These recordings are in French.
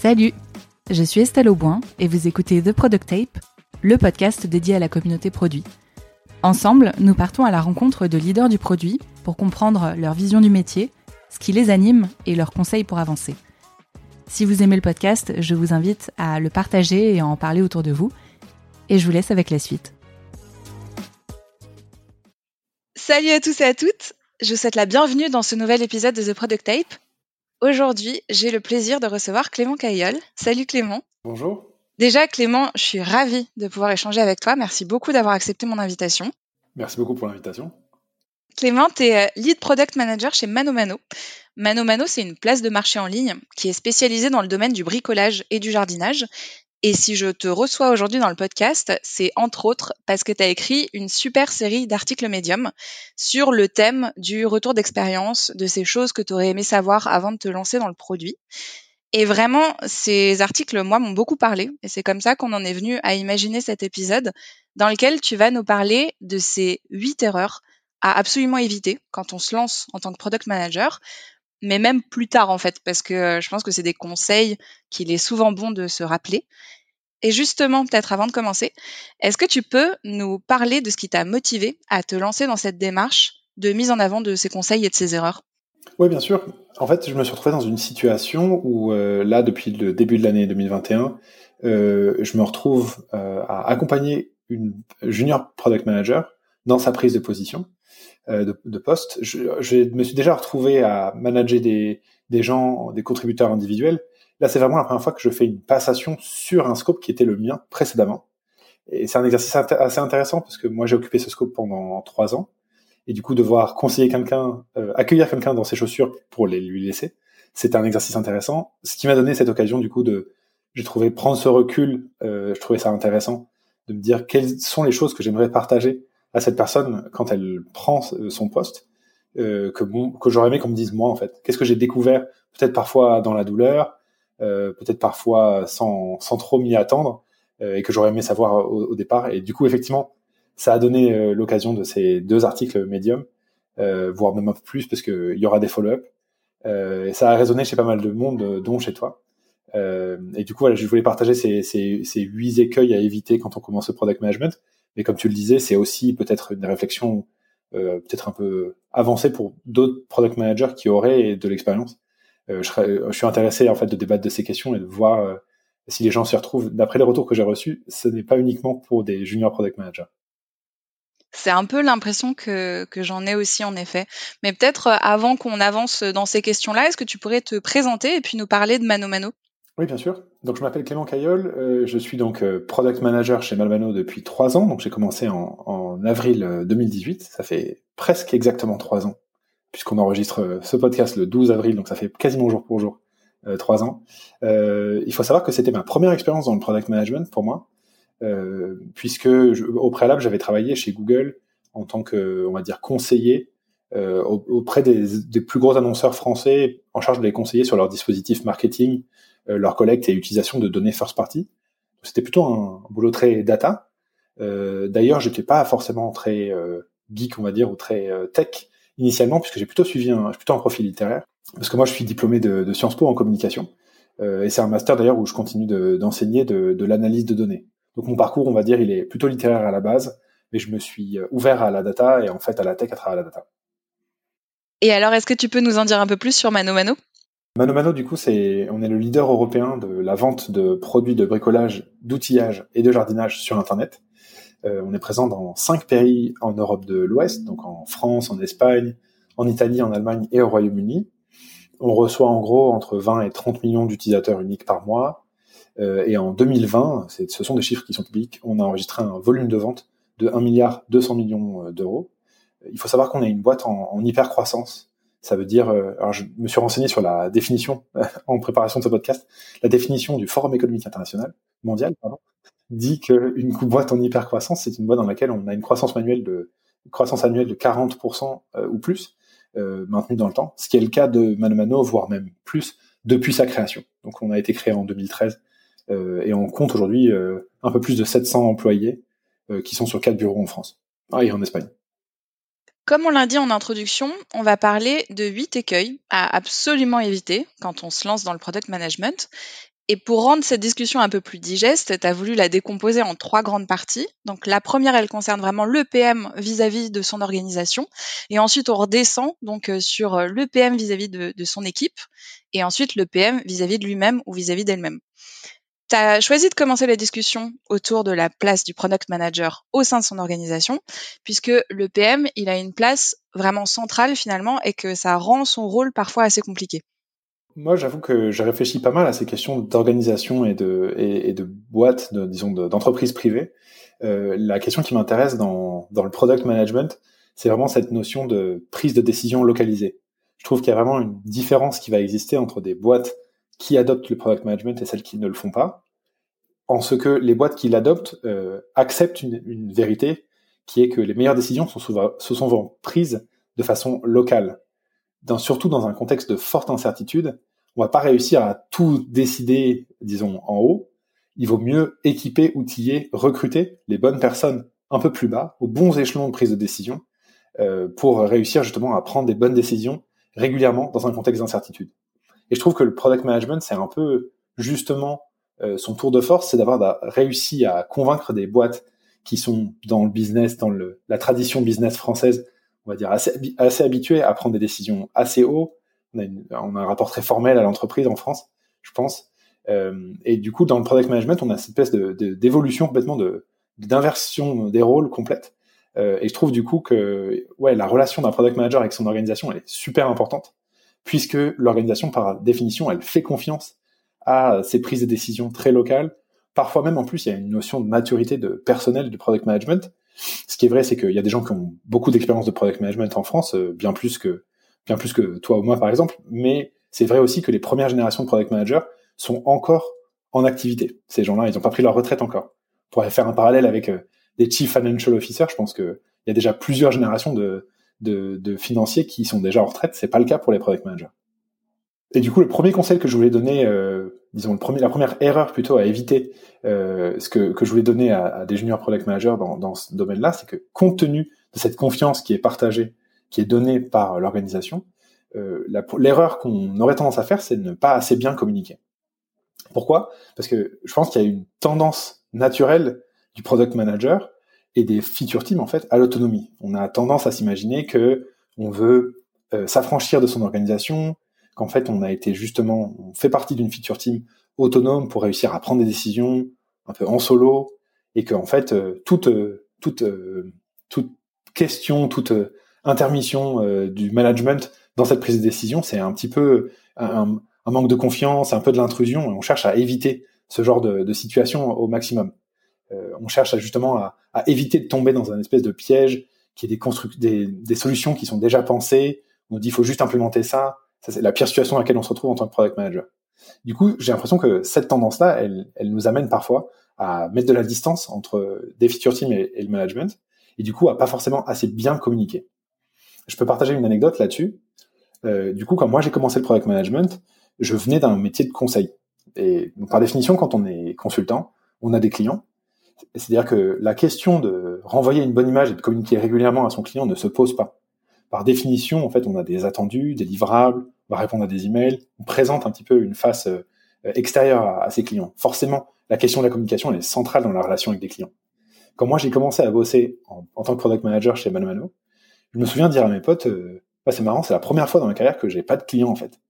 Salut, je suis Estelle Auboin et vous écoutez The Product Tape, le podcast dédié à la communauté produit. Ensemble, nous partons à la rencontre de leaders du produit pour comprendre leur vision du métier, ce qui les anime et leurs conseils pour avancer. Si vous aimez le podcast, je vous invite à le partager et à en parler autour de vous. Et je vous laisse avec la suite. Salut à tous et à toutes, je vous souhaite la bienvenue dans ce nouvel épisode de The Product Tape. Aujourd'hui, j'ai le plaisir de recevoir Clément Caillol. Salut Clément. Bonjour. Déjà Clément, je suis ravie de pouvoir échanger avec toi. Merci beaucoup d'avoir accepté mon invitation. Merci beaucoup pour l'invitation. Clément, tu es euh, lead product manager chez Mano Mano. Mano Mano, c'est une place de marché en ligne qui est spécialisée dans le domaine du bricolage et du jardinage. Et si je te reçois aujourd'hui dans le podcast, c'est entre autres parce que tu as écrit une super série d'articles médium sur le thème du retour d'expérience, de ces choses que tu aurais aimé savoir avant de te lancer dans le produit. Et vraiment, ces articles, moi, m'ont beaucoup parlé. Et c'est comme ça qu'on en est venu à imaginer cet épisode dans lequel tu vas nous parler de ces huit erreurs à absolument éviter quand on se lance en tant que product manager, mais même plus tard en fait, parce que euh, je pense que c'est des conseils qu'il est souvent bon de se rappeler. Et justement, peut-être avant de commencer, est-ce que tu peux nous parler de ce qui t'a motivé à te lancer dans cette démarche de mise en avant de ces conseils et de ces erreurs? Oui, bien sûr. En fait, je me suis retrouvé dans une situation où euh, là, depuis le début de l'année 2021, euh, je me retrouve euh, à accompagner une junior product manager dans sa prise de position de, poste. Je, me suis déjà retrouvé à manager des gens, des contributeurs individuels. Là, c'est vraiment la première fois que je fais une passation sur un scope qui était le mien précédemment. Et c'est un exercice assez intéressant parce que moi, j'ai occupé ce scope pendant trois ans. Et du coup, devoir conseiller quelqu'un, euh, accueillir quelqu'un dans ses chaussures pour les lui laisser, c'était un exercice intéressant. Ce qui m'a donné cette occasion, du coup, de, j'ai trouvé prendre ce recul, euh, je trouvais ça intéressant de me dire quelles sont les choses que j'aimerais partager à cette personne quand elle prend son poste euh, que bon, que j'aurais aimé qu'on me dise moi en fait. Qu'est-ce que j'ai découvert peut-être parfois dans la douleur, euh, peut-être parfois sans sans trop m'y attendre euh, et que j'aurais aimé savoir au, départ. Et du coup effectivement, ça a donné euh, l'occasion de ces deux articles médium, euh, voire même un peu plus parce que il y aura des follow-up. et ça a résonné chez pas mal de monde, dont chez toi. et du coup, voilà, je voulais partager ces, ces, ces huit écueils à éviter quand on commence le product management mais comme tu le disais, c'est aussi peut-être une réflexion euh, peut-être un peu avancée pour d'autres product managers qui auraient de l'expérience. Euh, je, je, suis intéressé en fait de débattre de ces questions et de voir euh, si les gens s'y retrouvent. D'après les retours que j'ai reçus, ce n'est pas uniquement pour des junior product managers. C'est un peu l'impression que, que j'en ai aussi en effet. Mais peut-être euh, avant qu'on avance dans ces questions-là, est-ce que tu pourrais te présenter et puis nous parler de Mano Mano? Oui, bien sûr. Donc, je m'appelle Clément Caillol. Euh, je suis donc euh, product manager chez Malvano depuis trois ans. Donc, j'ai commencé en, en, avril 2018. Euh, ça fait presque exactement trois ans, puisqu'on enregistre euh, ce podcast le 12 avril. Donc, ça fait quasiment jour pour jour trois ans. il faut savoir que c'était ma première expérience dans le product management pour moi, puisque je, au préalable, j'avais travaillé chez Google en tant que, on va dire, conseiller auprès des, des, plus gros annonceurs français en charge de les conseiller sur leur dispositif marketing euh, leur collecte et utilisation de données first party. C'était plutôt un, boulot très data. Euh, D'ailleurs, j'étais pas forcément très euh, geek, on va dire, ou très euh, tech initialement, puisque j'ai plutôt suivi un, plutôt un profil littéraire. Parce que moi, je suis diplômé de, de Sciences Po en communication. Euh, et c'est un master d'ailleurs où je continue d'enseigner de, de, l'analyse de données. Donc mon parcours, on va dire, il est plutôt littéraire à la base, mais je me suis ouvert à la data et en fait à la tech à travers la data. Et alors, est-ce que tu peux nous en dire un peu plus sur Mano Mano? Mano Mano, du coup, c'est, on est le leader européen de la vente de produits de bricolage, d'outillage et de jardinage sur Internet. Euh, on est présent dans cinq pays en Europe de l'Ouest, donc en France, en Espagne, en Italie, en Allemagne et au Royaume-Uni. On reçoit en gros entre 20 et 30 millions d'utilisateurs uniques par mois. Euh, et en 2020, ce sont des chiffres qui sont publics, on a enregistré un volume de vente de 1 milliard 200 millions euh, d'euros. Il faut savoir qu'on est une boîte en, en hyper croissance. Ça veut dire, euh, alors je me suis renseigné sur la définition en préparation de ce podcast, la définition du Forum économique international mondial pardon, dit qu'une boîte en hypercroissance, c'est une boîte dans laquelle on a une croissance manuelle de croissance annuelle de 40% euh, ou plus euh, maintenue dans le temps, ce qui est le cas de Mano Mano, voire même plus depuis sa création. Donc on a été créé en 2013 euh, et on compte aujourd'hui euh, un peu plus de 700 employés qui sont sur quatre bureaux en France ah, et en Espagne. Comme on l'a dit en introduction, on va parler de huit écueils à absolument éviter quand on se lance dans le product management. Et pour rendre cette discussion un peu plus digeste, tu as voulu la décomposer en trois grandes parties. Donc la première, elle concerne vraiment le PM vis-à-vis de son organisation. Et ensuite, on redescend donc euh, sur euh, le PM vis-à-vis de, son équipe. Et ensuite, le PM vis-à-vis de lui-même ou vis-à-vis d'elle-même. Tu as choisi de commencer la discussion autour de la place du product manager au sein de son organisation, puisque le PM, il a une place vraiment centrale finalement et que ça rend son rôle parfois assez compliqué. Moi, j'avoue que je réfléchis pas mal à ces questions d'organisation et de, et, de boîtes, de, disons, d'entreprises privées. Euh, la question qui m'intéresse dans, dans le product management, c'est vraiment cette notion de prise de décision localisée. Je trouve qu'il y a vraiment une différence qui va exister entre des boîtes qui adoptent le product management et celles qui ne le font pas, en ce que les boîtes qui l'adoptent euh, acceptent une, une, vérité qui est que les meilleures décisions sont souvent, se sont souvent prises de façon locale, dans, surtout dans un contexte de forte incertitude on va pas réussir à tout décider, disons, en haut. Il vaut mieux équiper, outiller, recruter les bonnes personnes un peu plus bas, aux bons échelons de prise de décision, euh, pour réussir justement à prendre des bonnes décisions régulièrement dans un contexte d'incertitude. Et je trouve que le product management, c'est un peu justement euh, son tour de force, c'est d'avoir réussi à convaincre des boîtes qui sont dans le business, dans la tradition business française, on va dire assez, assez habituées à prendre des décisions assez haut, on a, un rapport très formel à l'entreprise en France, je pense. Euh, et du coup, dans le product management, on a cette espèce de, d'évolution complètement de, d'inversion des rôles complète. Euh, et je trouve du coup que ouais, la relation d'un product manager avec son organisation elle est super importante, puisque l'organisation, par définition, elle fait confiance à ses prises de décision très locales. Parfois même, en plus, il y a une notion de maturité de personnel du product management. Ce qui est vrai, c'est qu'il y a des gens qui ont beaucoup d'expérience de product management en France, euh, bien plus que bien plus que toi ou moi par exemple, mais c'est vrai aussi que les premières générations de product managers sont encore en activité. Ces gens-là, ils n'ont pas pris leur retraite encore. On pourrait faire un parallèle avec euh, des chief financial officers. Je pense qu'il y a déjà plusieurs générations de, de, financiers qui sont déjà en retraite. C'est pas le cas pour les product managers. Et du coup, le premier conseil que je voulais donner, euh, disons la première erreur plutôt à éviter, euh, ce que, que je voulais donner à, à des junior product managers dans, dans ce domaine-là, c'est que compte tenu de cette confiance qui est partagée qui est donnée par l'organisation, euh, l'erreur qu'on aurait tendance à faire, c'est de ne pas assez bien communiquer. Pourquoi? Parce que je pense qu'il y a une tendance naturelle du product manager et des feature teams en fait à l'autonomie. On a tendance à s'imaginer que on veut euh, s'affranchir de son organisation, qu'en fait on a été justement, on fait partie d'une feature team autonome pour réussir à prendre des décisions un peu en solo, et que en fait euh, toute toute toute question, toute intermission euh, du management dans cette prise de décision, c'est un petit peu un, manque de confiance, un peu de l'intrusion, et on cherche à éviter ce genre de, situation au maximum. Euh, on cherche à, justement à, éviter de tomber dans un espèce de piège qui est des, des, des solutions qui sont déjà pensées. On dit il faut juste implémenter ça. Ça c'est la pire situation à laquelle on se retrouve en tant que product manager. Du coup, j'ai l'impression que cette tendance-là, elle, elle, nous amène parfois à mettre de la distance entre des feature teams et, et le management, et du coup à pas forcément assez bien communiquer. Je peux partager une anecdote là-dessus. Euh, du coup, quand moi j'ai commencé le product management, je venais d'un métier de conseil. Et par définition, quand on est consultant, on a des clients. C'est-à-dire que la question de renvoyer une bonne image et de communiquer régulièrement à son client ne se pose pas. Par définition, en fait, on a des attendus, des livrables, on va répondre à des emails, on présente un petit peu une face euh, extérieure à, ses clients. Forcément, la question de la communication elle est centrale dans la relation avec des clients. Quand moi j'ai commencé à bosser en, tant que product manager chez Mano Mano, je me souviens dire à mes potes, euh, c'est marrant, c'est la première fois dans ma carrière que j'ai pas de clients en fait.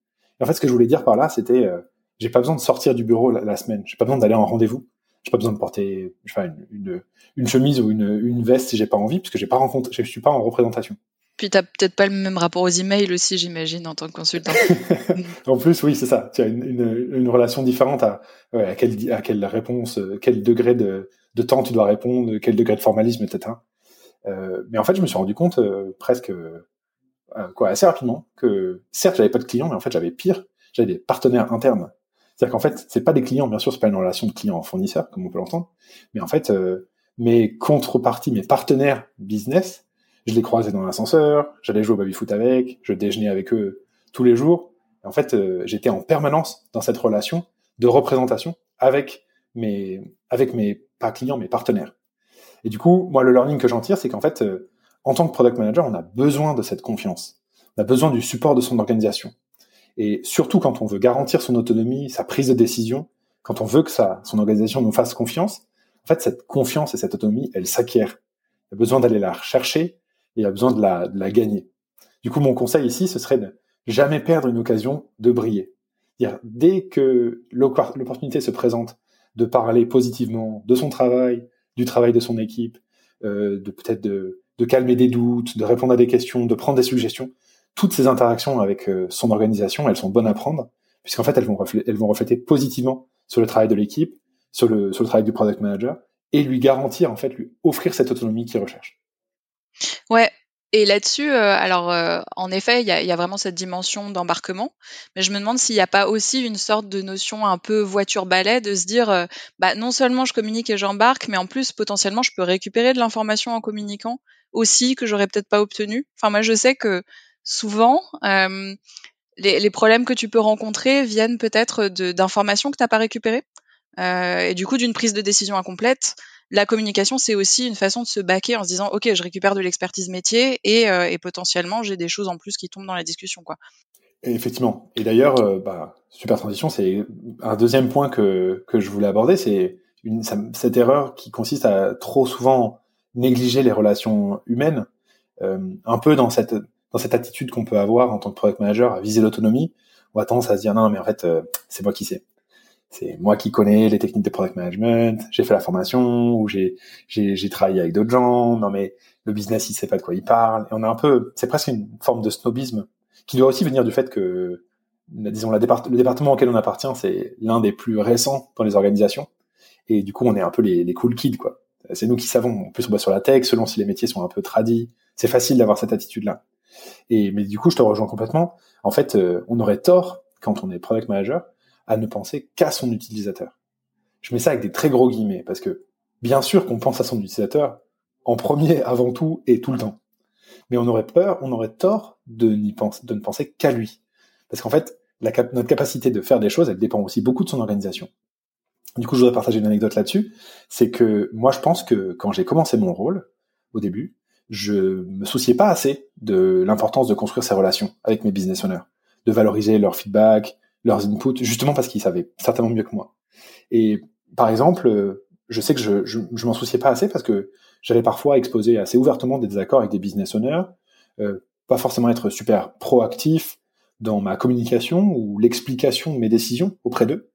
Et en fait, ce que je voulais dire par là, c'était, euh, j'ai pas besoin de sortir du bureau la, semaine, j'ai pas besoin d'aller en rendez-vous, j'ai pas besoin de porter, sais pas, une, une, chemise ou une, une veste si j'ai pas envie, puisque j'ai pas rencontré, je suis pas en représentation. Puis t'as peut-être pas le même rapport aux emails aussi, j'imagine, en tant que consultant. en plus, oui, c'est ça. Tu as une, une, une relation différente à, ouais, à, quelle, à quelle réponse, euh, quel degré de, de temps tu dois répondre, quel degré de formalisme, etc. Euh, mais en fait, je me suis rendu compte euh, presque euh, quoi assez rapidement que certes, j'avais pas de clients, mais en fait, j'avais pire, j'avais des partenaires internes. C'est-à-dire qu'en fait, c'est pas des clients, bien sûr, c'est pas une relation de client-fournisseur, comme on peut l'entendre, mais en fait, mes contreparties, mes partenaires business, je les croisais dans l'ascenseur, j'allais jouer au baby-foot avec, je déjeunais avec eux tous les jours. en fait, j'étais en permanence dans cette relation de représentation avec mes, avec mes, pas clients, mes partenaires. Et du coup, moi, le learning que j'en tire, c'est qu'en fait, euh, en tant que product manager, on a besoin de cette confiance. On a besoin du support de son organisation. Et surtout quand on veut garantir son autonomie, sa prise de décision, quand on veut que ça, son organisation nous fasse confiance, en fait, cette confiance et cette autonomie, elle s'acquiert. Il y a besoin d'aller la rechercher et il y a besoin de la, de la gagner. Du coup, mon conseil ici, ce serait de jamais perdre une occasion de briller. Dès que l'opportunité se présente de parler positivement de son travail, du travail de son équipe, euh, de peut-être de, calmer des doutes, de répondre à des questions, de prendre des suggestions, toutes ces interactions avec euh, son organisation, elles sont bonnes à prendre, puisqu'en fait, elles vont, refléter, elles vont refléter positivement sur le travail de l'équipe, sur le, sur le travail du product manager, et lui garantir, en fait, lui offrir cette autonomie qu'il recherche. Ouais, et là-dessus, euh, alors euh, en effet, il y a, y a, vraiment cette dimension d'embarquement, mais je me demande s'il n'y a pas aussi une sorte de notion un peu voiture-balai de se dire, euh, bah non seulement je communique et j'embarque, mais en plus potentiellement je peux récupérer de l'information en communiquant aussi que j'aurais peut-être pas obtenu. Enfin moi je sais que souvent les, les, problèmes que tu peux rencontrer viennent peut-être d'informations que tu n'as pas récupérées et du coup d'une prise de décision incomplète la communication, c'est aussi une façon de se baquer en se disant, OK, je récupère de l'expertise métier et, euh, potentiellement, j'ai des choses en plus qui tombent dans la discussion. quoi. effectivement. Et d'ailleurs, euh, bah, super transition, c'est un deuxième point que, je voulais aborder, c'est cette erreur qui consiste à trop souvent négliger les relations humaines, euh, un peu dans cette, dans cette attitude qu'on peut avoir en tant que product manager à viser l'autonomie. On a tendance à se dire, non, mais en fait, c'est moi qui sais c'est moi qui connais les techniques de product management, j'ai fait la formation ou j'ai j'ai travaillé avec d'autres gens. Non mais le business il sait pas de quoi il parle. Et on a un peu, c'est presque une forme de snobisme qui doit aussi venir du fait que disons la départ, le département auquel on appartient c'est l'un des plus récents dans les organisations et du coup on est un peu les, les cool kids quoi. C'est nous qui savons. En plus on boit sur la tech, selon si les métiers sont un peu tradis. C'est facile d'avoir cette attitude là. Et mais du coup je te rejoins complètement. En fait euh, on aurait tort quand on est product manager à ne penser qu'à son utilisateur. Je mets ça avec des très gros guillemets parce que bien sûr qu'on pense à son utilisateur en premier, avant tout et tout le temps. Mais on aurait peur, on aurait tort de, de ne penser qu'à lui. Parce qu'en fait, notre capacité de faire des choses, elle dépend aussi beaucoup de son organisation. Du coup, je voudrais partager une anecdote là-dessus. C'est que moi, je pense que quand j'ai commencé mon rôle, au début, je me souciais pas assez de l'importance de construire ces relations avec mes business owners, de valoriser leur feedback, leurs inputs, justement parce qu'ils savaient certainement mieux que moi. Et par exemple, euh, je sais que je, je, je m'en souciais pas assez parce que j'allais parfois exposer assez ouvertement des désaccords avec des business owners, euh, pas forcément être super proactif dans ma communication ou l'explication de mes décisions auprès d'eux,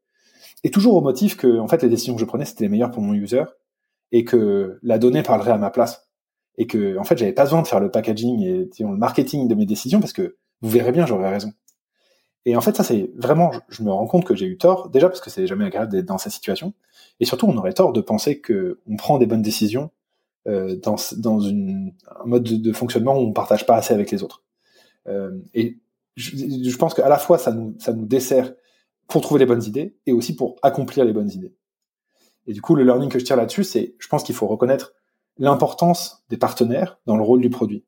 et toujours au motif que en fait les décisions que je prenais c'était les meilleures pour mon user et que la donnée parlerait à ma place et que en fait j'avais pas besoin de faire le packaging et disons, le marketing de mes décisions parce que vous verrez bien j'aurais raison. Et en fait, ça, c'est vraiment, je me rends compte que j'ai eu tort, déjà parce que c'est jamais agréable d'être dans cette situation, et surtout, on aurait tort de penser que on prend des bonnes décisions euh, dans, dans une, un mode de, fonctionnement où on partage pas assez avec les autres. Euh, et je, je pense qu'à la fois, ça nous, ça nous dessert pour trouver les bonnes idées et aussi pour accomplir les bonnes idées. Et du coup, le learning que je tire là-dessus, c'est, je pense qu'il faut reconnaître l'importance des partenaires dans le rôle du produit.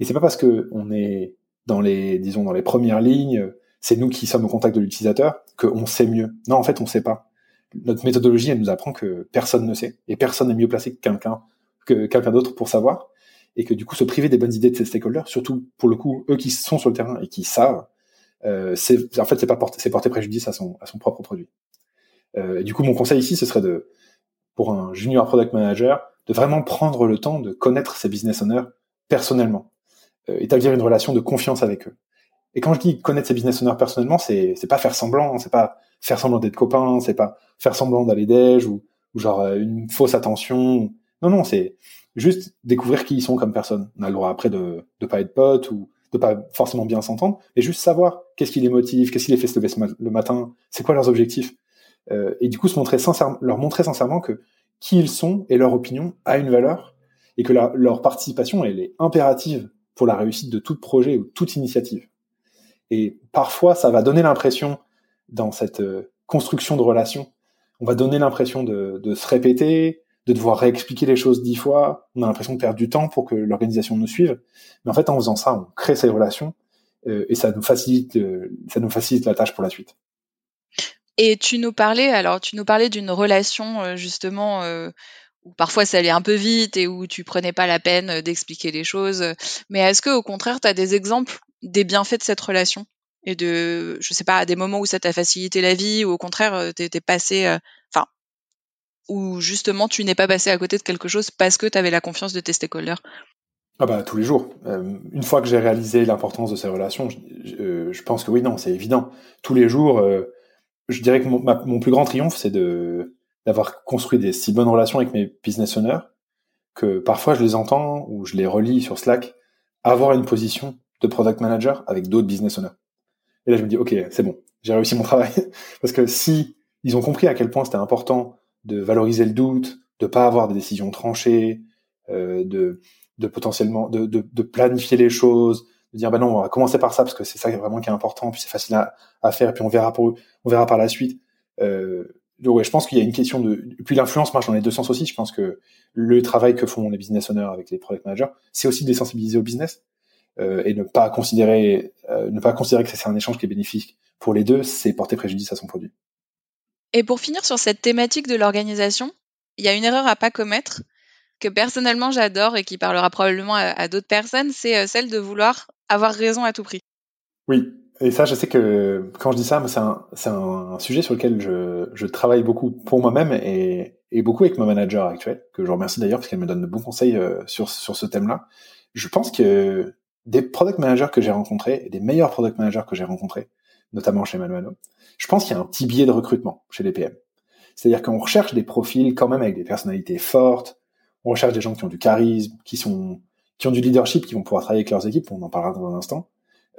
Et c'est pas parce que on est dans les, disons, dans les premières lignes, c'est nous qui sommes au contact de l'utilisateur qu'on sait mieux. Non, en fait, on sait pas. Notre méthodologie, elle nous apprend que personne ne sait et personne n'est mieux placé que quelqu'un que quelqu'un d'autre pour savoir et que du coup se priver des bonnes idées de ses stakeholders, surtout pour le coup eux qui sont sur le terrain et qui savent, euh, c'est en fait c'est pas porter, c'est porter préjudice à son à son propre produit. Euh, et du coup mon conseil ici ce serait de pour un junior product manager de vraiment prendre le temps de connaître ses business owners personnellement, euh, établir une relation de confiance avec eux. Et quand je dis connaître ses business owners personnellement, c'est c'est pas faire semblant, c'est pas faire semblant d'être copain, c'est pas faire semblant d'aller déj ou, genre euh, une fausse attention. Non non, c'est juste découvrir qui ils sont comme personne. On a le droit après de de pas être potes ou de pas forcément bien s'entendre, mais juste savoir qu'est-ce qui les motive, qu'est-ce qui les fait se lever le matin, c'est quoi leurs objectifs. Euh, et du coup, se montrer sincèrement, leur montrer sincèrement que qui ils sont et leur opinion a une valeur et que leur participation elle est impérative pour la réussite de tout projet ou toute initiative. Et parfois, ça va donner l'impression, dans cette euh, construction de relations, on va donner l'impression de, se répéter, de devoir réexpliquer les choses dix fois. On a l'impression de perdre du temps pour que l'organisation nous suive. Mais en fait, en faisant ça, on crée ces relations euh, et ça nous facilite, euh, ça nous facilite la tâche pour la suite. Et tu nous parlais, alors tu nous parlais d'une relation justement où parfois ça allait un peu vite et où tu prenais pas la peine d'expliquer les choses. Mais est-ce que au contraire, tu as des exemples des bienfaits de cette relation et de, je sais pas, à des moments où ça t'a facilité la vie ou au contraire, t'es passé, enfin, ou justement tu n'es pas passé à côté de quelque chose parce que tu avais la confiance de tes stakeholders? Ah bah tous les jours. Euh, une fois que j'ai réalisé l'importance de ces relations, je, euh, pense que oui, non, c'est évident. Tous les jours, euh, je dirais que mon, mon plus grand triomphe, c'est d'avoir construit des si bonnes relations avec mes business owners que parfois je les entends ou je les relis sur Slack avoir une position de product manager avec d'autres business owners. Et là, je me dis, ok, c'est bon, j'ai réussi mon travail. Parce que si ils ont compris à quel point c'était important de valoriser le doute, de pas avoir des décisions tranchées, euh, de, de potentiellement de, de, de, planifier les choses, de dire ben non on va commencer par ça parce que c'est ça vraiment qui est important, puis c'est facile à, à, faire, puis on verra pour on verra par la suite. Euh, donc ouais, je pense qu'il y a une question de puis l'influence marche dans les deux sens aussi. Je pense que le travail que font les business owners avec les product managers, c'est aussi de les sensibiliser au business et ne pas considérer euh, ne pas considérer que c'est un échange qui est bénéfique pour les deux, c'est porter préjudice à son produit. Et pour finir sur cette thématique de l'organisation, il y a une erreur à pas commettre que personnellement j'adore et qui parlera probablement à, d'autres personnes, c'est euh, celle de vouloir avoir raison à tout prix. Oui, et ça, je sais que quand je dis ça, c'est un, un, sujet sur lequel je, je travaille beaucoup pour moi-même et, et, beaucoup avec ma manager actuelle, que je remercie d'ailleurs parce qu'elle me donne de bons conseils euh, sur, sur ce thème-là. Je pense que des product managers que j'ai rencontrés, et des meilleurs product managers que j'ai rencontrés, notamment chez Manuano, je pense qu'il y a un petit biais de recrutement chez les PM. C'est-à-dire qu'on recherche des profils quand même avec des personnalités fortes, on recherche des gens qui ont du charisme, qui sont qui ont du leadership, qui vont pouvoir travailler avec leurs équipes, on en parlera dans un instant,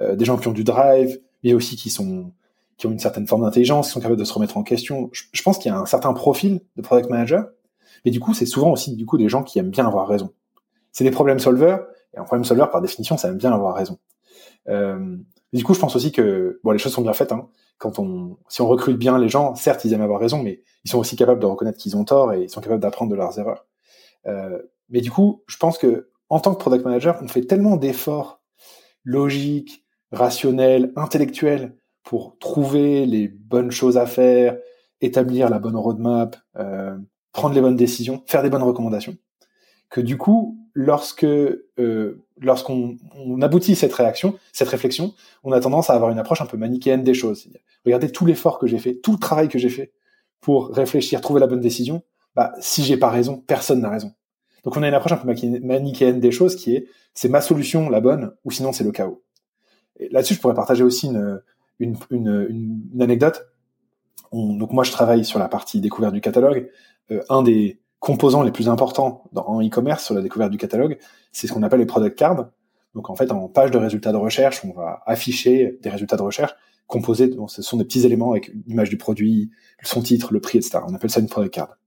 euh, des gens qui ont du drive, mais aussi qui sont qui ont une certaine forme d'intelligence, qui sont capables de se remettre en question. Je, pense qu'il y a un certain profil de product manager, mais du coup, c'est souvent aussi du coup des gens qui aiment bien avoir raison. C'est des problème solvers, et un problème solver par définition, ça aime bien avoir raison. Euh, du coup, je pense aussi que bon, les choses sont bien faites. Hein. Quand on, si on recrute bien les gens, certes, ils aiment avoir raison, mais ils sont aussi capables de reconnaître qu'ils ont tort et ils sont capables d'apprendre de leurs erreurs. Euh, mais du coup, je pense que en tant que product manager, on fait tellement d'efforts logiques, rationnels, intellectuels pour trouver les bonnes choses à faire, établir la bonne roadmap, euh, prendre les bonnes décisions, faire des bonnes recommandations, que du coup, lorsque euh, lorsqu'on on aboutit cette réaction, cette réflexion, on a tendance à avoir une approche un peu manichéenne des choses. Regardez tout l'effort que j'ai fait, tout le travail que j'ai fait pour réfléchir, trouver la bonne décision. Bah, si j'ai pas raison, personne n'a raison. Donc on a une approche un peu manichéenne des choses qui est c'est ma solution la bonne ou sinon c'est le chaos. Là-dessus, je pourrais partager aussi une, une, une, une anecdote. donc moi, je travaille sur la partie découverte du catalogue. Euh, un des composants les plus importants dans, en e-commerce sur la découverte du catalogue, c'est ce qu'on appelle les product cards. Donc en fait, en page de résultats de recherche, on va afficher des résultats de recherche composés, ce sont des petits éléments avec l'image du produit, son titre, le prix, etc. On appelle ça une product card.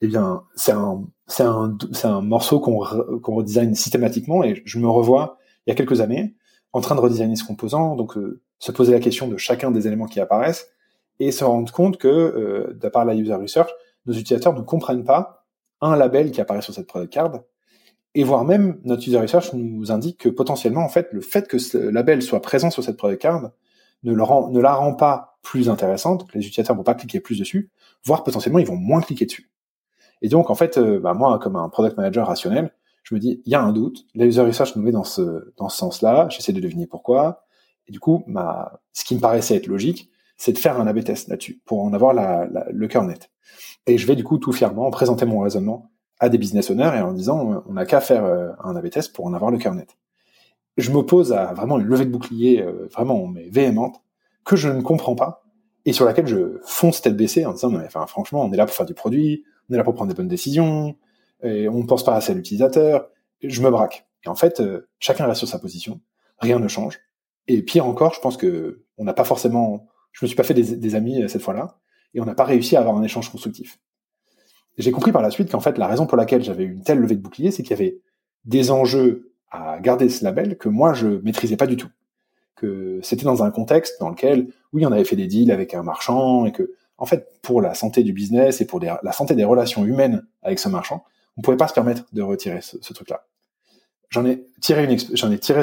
Eh bien, c'est un, un, un morceau qu'on, qu'on redesign systématiquement et je me revois il y a quelques années en train de redesigner ce composant, donc euh, se poser la question de chacun des éléments qui apparaissent et se rendre compte que, euh, de la user research, nos utilisateurs ne comprennent pas un label qui apparaît sur cette product card, et voire même notre user research nous indique que potentiellement, en fait, le fait que ce label soit présent sur cette product card ne, ne la rend pas plus intéressante, les utilisateurs vont pas cliquer plus dessus, voire potentiellement ils vont moins cliquer dessus. Et donc, en fait, euh, bah, moi, comme un product manager rationnel, je me dis, il y a un doute, la user research nous met dans ce, dans ce sens-là, j'essaie de deviner pourquoi, et du coup, ma, ce qui me paraissait être logique, c'est de faire un A-B test là-dessus, pour en avoir le cœur net. Et je vais du coup tout fièrement présenter mon raisonnement à des business owners et en disant on n'a qu'à faire euh, un A/B test pour en avoir le cœur net. Je m'oppose à vraiment une levée de bouclier euh, vraiment mais véhémente que je ne comprends pas et sur laquelle je fonce tête baissée en disant non mais enfin franchement on est là pour faire du produit, on est là pour prendre des bonnes décisions et on ne pense pas assez à l'utilisateur. Je me braque. Et en fait euh, chacun reste sur sa position, rien ne change. Et pire encore, je pense que on n'a pas forcément, je me suis pas fait des, amis cette fois-là et on n'a pas réussi à avoir un échange constructif. J'ai compris par la suite qu'en fait, la raison pour laquelle j'avais une telle levée de bouclier, c'est qu'il y avait des enjeux à garder ce label que moi, je maîtrisais pas du tout. Que c'était dans un contexte dans lequel, oui, on avait fait des deals avec un marchand et que, en fait, pour la santé du business et pour la santé des relations humaines avec ce marchand, on pouvait pas se permettre de retirer ce, truc-là. J'en ai tiré une, j'en ai tiré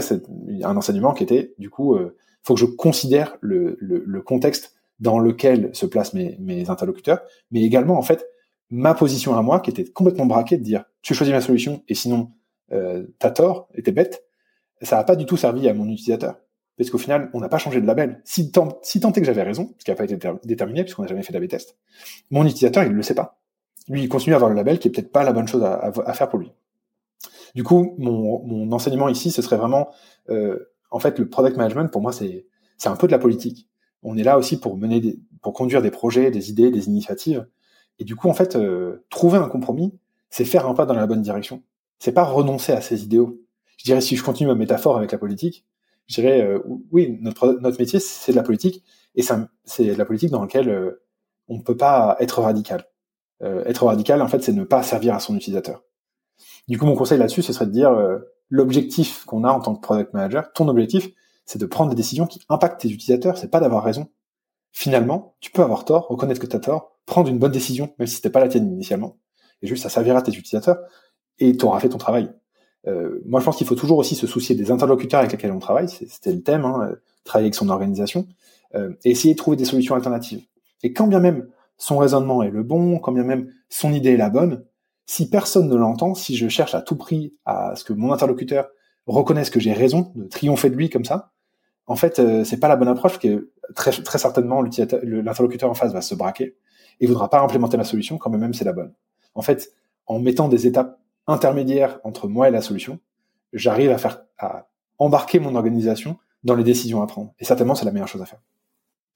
un enseignement qui était, du coup, euh, faut que je considère le, le, le contexte dans lequel se placent mes, mes interlocuteurs, mais également en fait ma position à moi qui était complètement braquée de dire tu choisis ma solution et sinon euh, t'as tort et t'es bête, ça n'a pas du tout servi à mon utilisateur parce qu'au final, on n'a pas changé de label. Si tant, si tant est que j'avais raison, ce qui n'a pas été déterminé, puisqu'on n'a jamais fait d'A-B test, mon utilisateur, il ne le sait pas. Lui, il continue à avoir le label qui est peut-être pas la bonne chose à, faire pour lui. Du coup, mon, mon, enseignement ici, ce serait vraiment, euh, en fait, le product management, pour moi, c'est un peu de la politique. On est là aussi pour mener, des, pour conduire des projets, des idées, des initiatives. Et du coup, en fait, euh, trouver un compromis, c'est faire un pas dans la bonne direction. C'est pas renoncer à ses idéaux. Je dirais, si je continue ma métaphore avec la politique, je dirais, euh, oui, notre, notre métier, c'est de la politique, et c'est de la politique dans laquelle euh, on ne peut pas être radical. Euh, être radical, en fait, c'est ne pas servir à son utilisateur. Du coup, mon conseil là-dessus, ce serait de dire, l'objectif qu'on a en tant que product manager, ton objectif, c'est de prendre des décisions qui impactent tes utilisateurs, c'est pas d'avoir raison. Finalement, tu peux avoir tort, reconnaître que tu as tort, prendre une bonne décision, même si c'était pas la tienne initialement, et juste ça servira à tes utilisateurs, et tu auras fait ton travail. Euh, moi, je pense qu'il faut toujours aussi se soucier des interlocuteurs avec lesquels on travaille. C'était le thème, hein, travailler avec son organisation euh, et essayer de trouver des solutions alternatives. Et quand bien même son raisonnement est le bon, quand bien même son idée est la bonne, si personne ne l'entend, si je cherche à tout prix à ce que mon interlocuteur reconnaisse que j'ai raison, de triompher de lui comme ça, en fait, euh, c'est pas la bonne approche, que très, très certainement l'interlocuteur en face va se braquer et voudra pas implémenter la solution quand même c'est la bonne. En fait, en mettant des étapes intermédiaire entre moi et la solution, j'arrive à faire à embarquer mon organisation dans les décisions à prendre. Et certainement, c'est la meilleure chose à faire.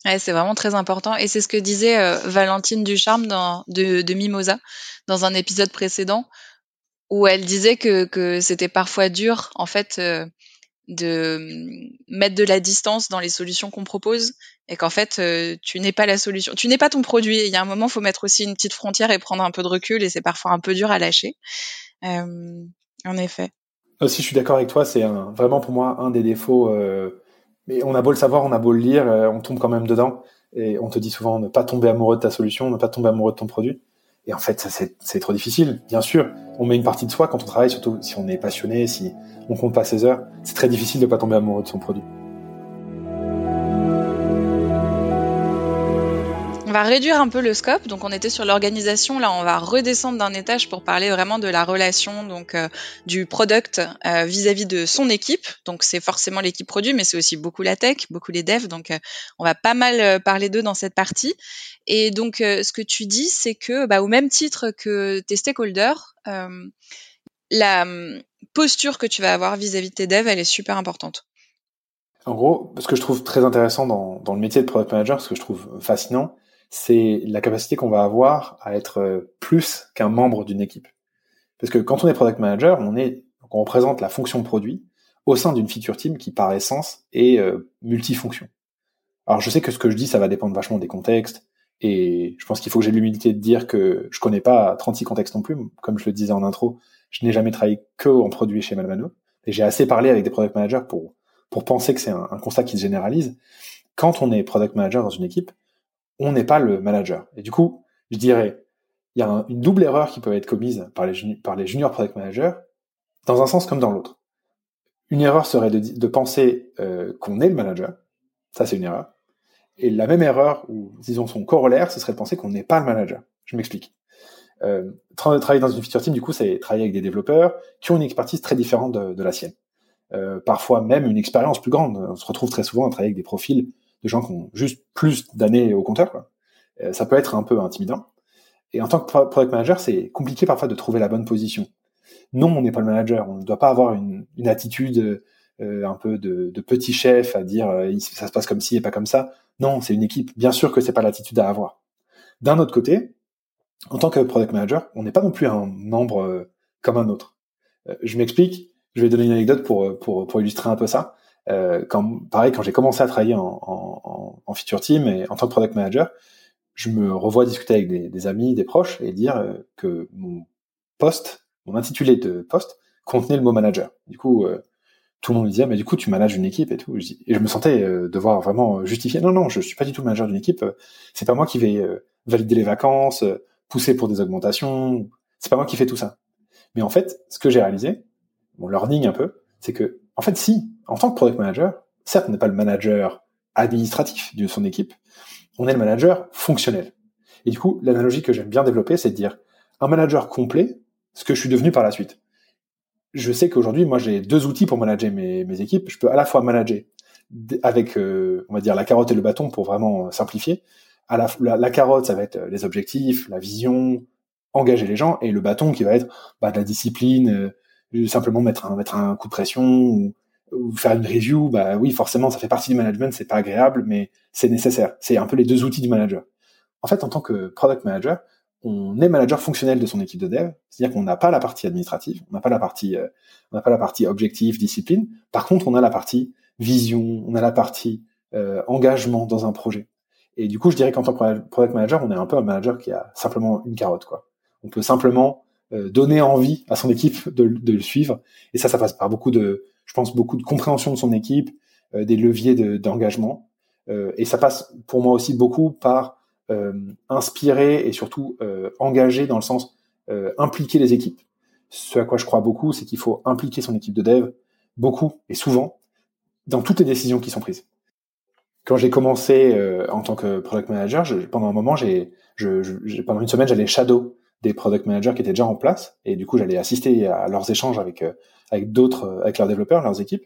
Ouais, c'est vraiment très important. Et c'est ce que disait euh, Valentine Ducharme dans, de, de, Mimosa dans un épisode précédent, où elle disait que, que c'était parfois dur, en fait, euh, de mettre de la distance dans les solutions qu'on propose et qu'en fait euh, tu n'es pas la solution, tu n'es pas ton produit. Il y a un moment, faut mettre aussi une petite frontière et prendre un peu de recul et c'est parfois un peu dur à lâcher. Euh, en effet. Aussi, je suis d'accord avec toi. C'est vraiment pour moi un des défauts. Euh, mais on a beau le savoir, on a beau le lire, on tombe quand même dedans. Et on te dit souvent ne pas tomber amoureux de ta solution, ne pas tomber amoureux de ton produit. Et en fait, c'est trop difficile. Bien sûr, on met une partie de soi quand on travaille, surtout si on est passionné, si on compte pas ses heures. C'est très difficile de pas tomber amoureux de son produit. Va réduire un peu le scope. Donc, on était sur l'organisation. Là, on va redescendre d'un étage pour parler vraiment de la relation donc euh, du product euh, vis-à-vis de son équipe. Donc, c'est forcément l'équipe produit, mais c'est aussi beaucoup la tech, beaucoup les devs. Donc, euh, on va pas mal parler d'eux dans cette partie. Et donc, ce que tu dis, c'est que, bah, au même titre que tes stakeholders, la hum, posture que tu vas avoir vis-à-vis de tes devs, elle est super importante. En gros, ce que je trouve très intéressant dans, dans le métier de product manager, ce que je trouve fascinant, c'est la capacité qu'on va avoir à être euh, plus qu'un membre d'une équipe. Parce que quand on est product manager, on est, on représente la fonction produit au sein d'une feature team qui, par essence, est euh, multifonction. Alors, je sais que ce que je dis, ça va dépendre vachement des contextes, et je pense qu'il faut que j'ai l'humilité de dire que je connais pas 36 contextes non plus. Comme je le disais en intro, je n'ai jamais travaillé que en produit chez Malmano, et j'ai assez parlé avec des product managers pour pour penser que c'est un, un constat qui se généralise. Quand on est product manager dans une équipe, on n'est pas le manager. Et du coup, je dirais, il y a une double erreur qui peut être commise par les, par les junior product managers, dans un sens comme dans l'autre. Une erreur serait de, penser euh, qu'on est le manager. Ça, c'est une erreur. Et la même erreur, ou disons son corollaire, ce serait de penser qu'on n'est pas le manager. Je m'explique. Euh, travailler dans une feature team, du coup, c'est travailler avec des développeurs qui ont une expertise très différente de, la sienne. Euh, parfois même une expérience plus grande. On se retrouve très souvent à travailler avec des profils de gens qui ont juste plus d'années au compteur. Euh, ça peut être un peu intimidant. Et en tant que product manager, c'est compliqué parfois de trouver la bonne position. Non, on n'est pas le manager. On ne doit pas avoir une, attitude euh, un peu de, petit chef à dire euh, ça se passe comme ci et pas comme ça. Non, c'est une équipe. Bien sûr que c'est pas l'attitude à avoir. D'un autre côté, en tant que product manager, on n'est pas non plus un membre comme un autre. je m'explique. Je vais donner une anecdote pour, pour illustrer un peu ça euh, quand, pareil, quand j'ai commencé à travailler en, en, en, feature team et en tant que product manager, je me revois discuter avec des, des amis, des proches et dire euh, que mon poste, mon intitulé de poste, contenait le mot manager. Du coup, euh, tout le monde me disait, mais du coup, tu manages une équipe et tout. Et je me sentais euh, devoir vraiment justifier. Non, non, je suis pas du tout manager d'une équipe. C'est pas moi qui vais valider les vacances, pousser pour des augmentations. C'est pas moi qui fais tout ça. Mais en fait, ce que j'ai réalisé, mon learning un peu, c'est que, en fait, si, en tant que product manager, certes, on n'est pas le manager administratif de son équipe, on est le manager fonctionnel. Et du coup, l'analogie que j'aime bien développer, c'est de dire un manager complet, ce que je suis devenu par la suite. Je sais qu'aujourd'hui, moi, j'ai deux outils pour manager mes, équipes. Je peux à la fois manager avec, on va dire, la carotte et le bâton pour vraiment simplifier. À la, carotte, ça va être les objectifs, la vision, engager les gens, et le bâton qui va être bah, de la discipline, simplement mettre un, mettre un coup de pression ou, ou, faire une review. Bah oui, forcément, ça fait partie du management, c'est pas agréable, mais c'est nécessaire. C'est un peu les deux outils du manager. En fait, en tant que product manager, on est manager fonctionnel de son équipe de dev, c'est-à-dire qu'on n'a pas la partie administrative, on n'a pas la partie, euh, on n'a pas la partie objectif, discipline. Par contre, on a la partie vision, on a la partie euh, engagement dans un projet. Et du coup, je dirais qu'en tant que product manager, on est un peu un manager qui a simplement une carotte, quoi. On peut simplement donner envie à son équipe de, de, le suivre. Et ça, ça passe par beaucoup de, je pense, beaucoup de compréhension de son équipe, des leviers d'engagement. et ça passe pour moi aussi beaucoup par euh, inspirer et surtout euh, engager dans le sens euh, impliquer les équipes. Ce à quoi je crois beaucoup, c'est qu'il faut impliquer son équipe de dev beaucoup et souvent dans toutes les décisions qui sont prises. Quand j'ai commencé en tant que product manager, je, pendant un moment, j'ai, je, je, pendant une semaine, j'allais shadow des product managers qui étaient déjà en place et du coup, j'allais assister à leurs échanges avec avec d'autres, avec leurs développeurs, leurs équipes,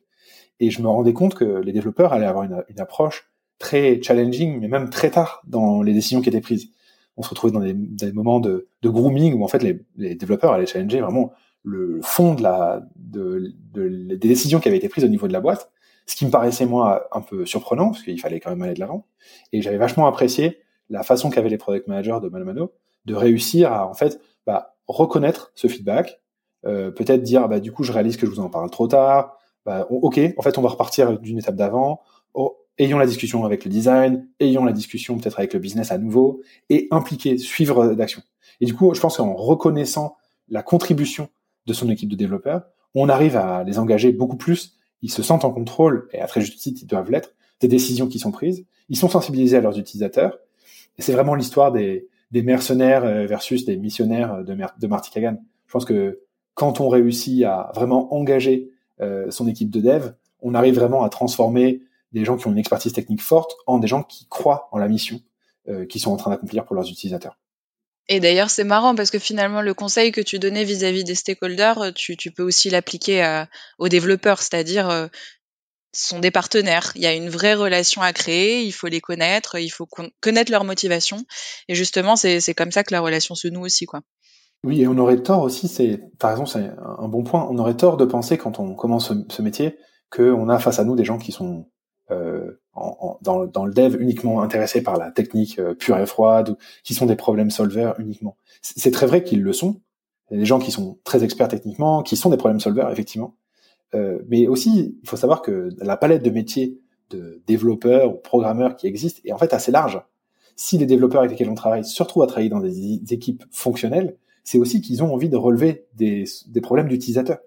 et je me rendais compte que les développeurs allaient avoir une, approche très challenging, mais même très tard dans les décisions qui étaient prises. On se retrouvait dans des, moments de, grooming où en fait les, développeurs allaient challenger vraiment le fond de la de, de, des décisions qui avaient été prises au niveau de la boîte, ce qui me paraissait moi un peu surprenant parce qu'il fallait quand même aller de l'avant. Et j'avais vachement apprécié la façon qu'avaient les product managers de Malmano de réussir à en fait bah, reconnaître ce feedback, euh, peut-être dire bah du coup je réalise que je vous en parle trop tard, bah, ok en fait on va repartir d'une étape d'avant, oh, ayons la discussion avec le design, ayons la discussion peut-être avec le business à nouveau, et impliquer, suivre d'action. Et du coup, je pense qu'en reconnaissant la contribution de son équipe de développeurs, on arrive à les engager beaucoup plus. Ils se sentent en contrôle, et à très juste titre, ils doivent l'être, des décisions qui sont prises. Ils sont sensibilisés à leurs utilisateurs. Et c'est vraiment l'histoire des, des mercenaires euh, versus des missionnaires de, de Marty Kagan. Je pense que quand on réussit à vraiment engager euh, son équipe de dev, on arrive vraiment à transformer des gens qui ont une expertise technique forte en des gens qui croient en la mission euh, qu'ils sont en train d'accomplir pour leurs utilisateurs. Et d'ailleurs, c'est marrant parce que finalement, le conseil que tu donnais vis-à-vis des stakeholders, euh, tu, peux aussi l'appliquer aux développeurs, c'est-à-dire euh, ce sont des partenaires. Il y a une vraie relation à créer, il faut les connaître, il faut connaître leur motivation. Et justement, c'est comme ça que la relation se noue aussi, quoi. Oui, et on aurait tort aussi, c'est, par exemple, c'est un bon point, on aurait tort de penser quand on commence ce, ce métier qu'on a face à nous des gens qui sont euh, dans, le dev uniquement intéressés par la technique euh, pure et froide, qui sont des problèmes solvers uniquement. C'est très vrai qu'ils le sont. Il y a des gens qui sont très experts techniquement, qui sont des problèmes solvers, effectivement. Euh, mais aussi, il faut savoir que la palette de métiers de développeurs ou programmeurs qui existe est en fait assez large. Si les développeurs avec lesquels on travaille se retrouvent à travailler dans des équipes fonctionnelles, c'est aussi qu'ils ont envie de relever des, des problèmes d'utilisateurs.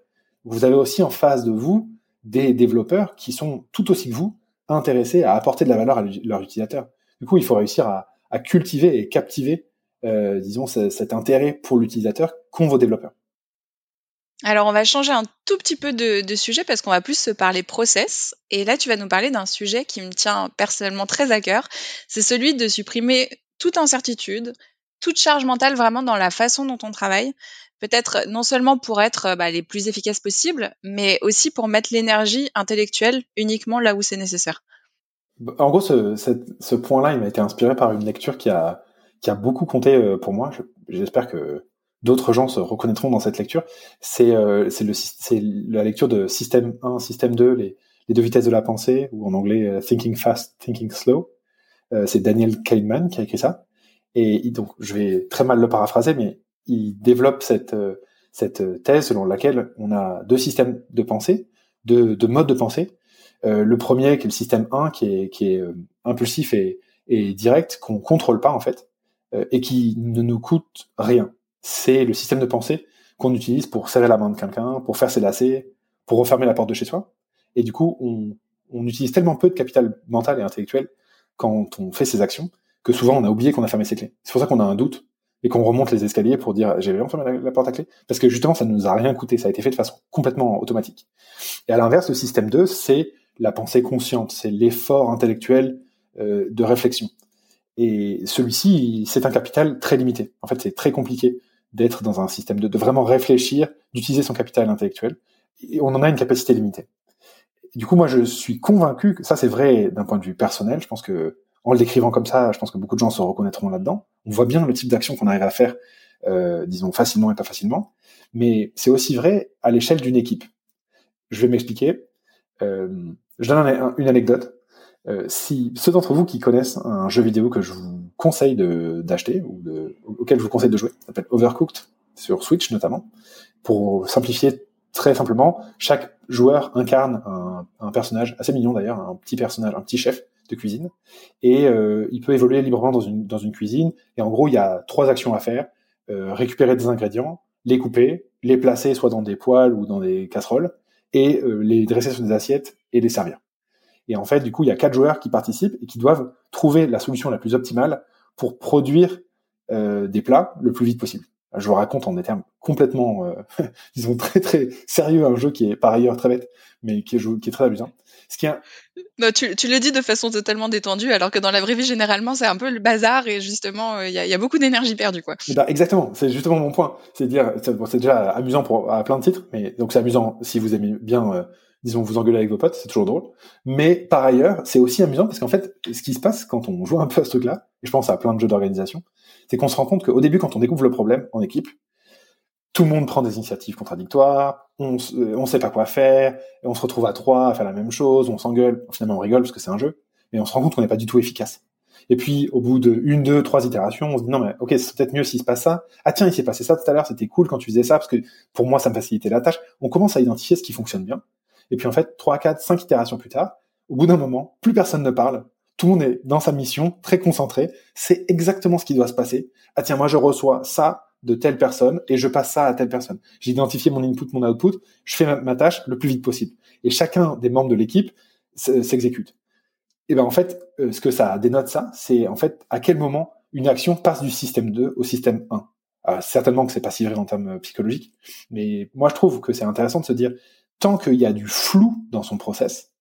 Vous avez aussi en face de vous des développeurs qui sont tout aussi que vous intéressés à apporter de la valeur à leurs utilisateurs. Du coup, il faut réussir à, à cultiver et captiver, euh, disons, cet intérêt pour l'utilisateur qu'ont vos développeurs. Alors, on va changer un tout petit peu de, sujet parce qu'on va plus se parler process. Et là, tu vas nous parler d'un sujet qui me tient personnellement très à cœur. C'est celui de supprimer toute incertitude, toute charge mentale vraiment dans la façon dont on travaille peut-être non seulement pour être bah, les plus efficaces possibles, mais aussi pour mettre l'énergie intellectuelle uniquement là où c'est nécessaire. En gros, ce, ce point-là, il m'a été inspiré par une lecture qui a, qui a beaucoup compté euh, pour moi. J'espère que d'autres gens se reconnaîtront dans cette lecture. C'est euh, la lecture de Système 1, Système 2, les, les, deux vitesses de la pensée, ou en anglais euh, Thinking Fast, Thinking Slow. Euh, c'est Daniel Kahneman qui a écrit ça. Et donc, je vais très mal le paraphraser, mais il développe cette, euh, cette thèse selon laquelle on a deux systèmes de pensée, deux, deux modes de pensée. Euh, le premier, qui est le système 1, qui est, qui est euh, impulsif et, et direct, qu'on contrôle pas en fait, euh, et qui ne nous coûte rien. C'est le système de pensée qu'on utilise pour serrer la main de quelqu'un, pour faire ses lacets, pour refermer la porte de chez soi. Et du coup, on, utilise tellement peu de capital mental et intellectuel quand on fait ces actions que souvent on a oublié qu'on a fermé ses clés. C'est pour ça qu'on a un doute et qu'on remonte les escaliers pour dire j'ai vraiment fermé la, porte à clé parce que justement ça ne nous a rien coûté ça a été fait de façon complètement automatique et à l'inverse le système 2 c'est la pensée consciente c'est l'effort intellectuel euh, de réflexion et celui-ci c'est un capital très limité en fait c'est très compliqué d'être dans un système 2 de vraiment réfléchir d'utiliser son capital intellectuel et on en a une capacité limitée du coup, moi, je suis convaincu que ça, c'est vrai d'un point de vue personnel. Je pense que en le décrivant comme ça, je pense que beaucoup de gens se reconnaîtront là-dedans. On voit bien le type d'action qu'on arrive à faire, euh, disons facilement et pas facilement. Mais c'est aussi vrai à l'échelle d'une équipe. Je vais m'expliquer. Euh, je donne une anecdote. Euh, si ceux d'entre vous qui connaissent un jeu vidéo que je vous conseille d'acheter ou de, auquel je vous conseille de jouer, s'appelle Overcooked sur Switch notamment, pour simplifier très simplement, chaque joueur incarne un, un personnage assez mignon d'ailleurs, un petit personnage, un petit chef de cuisine, et euh, il peut évoluer librement dans une, dans une cuisine. Et en gros, il y a trois actions à faire euh, récupérer des ingrédients, les couper, les placer soit dans des poêles ou dans des casseroles, et euh, les dresser sur des assiettes et les servir. Et en fait, du coup, il y a quatre joueurs qui participent et qui doivent trouver la solution la plus optimale pour produire euh, des plats le plus vite possible. Je vous raconte en des termes complètement, euh, disons très très sérieux, un jeu qui est par ailleurs très bête, mais qui est, qui est très amusant. Ce qui bah, tu, tu, le dis de façon totalement détendue, alors que dans la vraie vie, généralement, c'est un peu le bazar et justement, euh, il y, a, y, a, beaucoup d'énergie perdue. Quoi. Bah, exactement, c'est justement mon point. C'est dire, c'est déjà amusant pour, à plein de titres, mais donc c'est amusant si vous aimez bien, euh, disons, vous engueuler avec vos potes, c'est toujours drôle. Mais par ailleurs, c'est aussi amusant parce qu'en fait, ce qui se passe quand on joue un peu à ce truc-là, et je pense à plein de jeux d'organisation, c'est qu'on se rend compte qu'au début, quand on découvre le problème en équipe, tout le monde prend des initiatives contradictoires, on euh, on sait pas quoi faire, et on se retrouve à trois à faire la même chose, on s'engueule, finalement on rigole parce que c'est un jeu, mais on se rend compte qu'on n'est pas du tout efficace. Et puis au bout de une, deux, trois itérations, on se dit non mais ok c'est peut-être mieux s'il se passe ça. Ah tiens il s'est passé ça tout à l'heure, c'était cool quand tu faisais ça parce que pour moi ça me facilitait la tâche. On commence à identifier ce qui fonctionne bien. Et puis en fait trois, quatre, cinq itérations plus tard, au bout d'un moment, plus personne ne parle, tout le monde est dans sa mission, très concentré. C'est exactement ce qui doit se passer. Ah tiens, moi je reçois ça de telle personne et je passe ça à telle personne. J'ai identifié mon input, mon output, je fais ma, tâche le plus vite possible. Et chacun des membres de l'équipe s'exécute. Et ben en fait, euh, ce que ça dénote ça, c'est en fait à quel moment une action passe du système 2 au système 1. Alors, certainement que c'est pas si vrai en termes euh, psychologiques, mais moi je trouve que c'est intéressant de se dire tant qu'il y a du flou dans son process,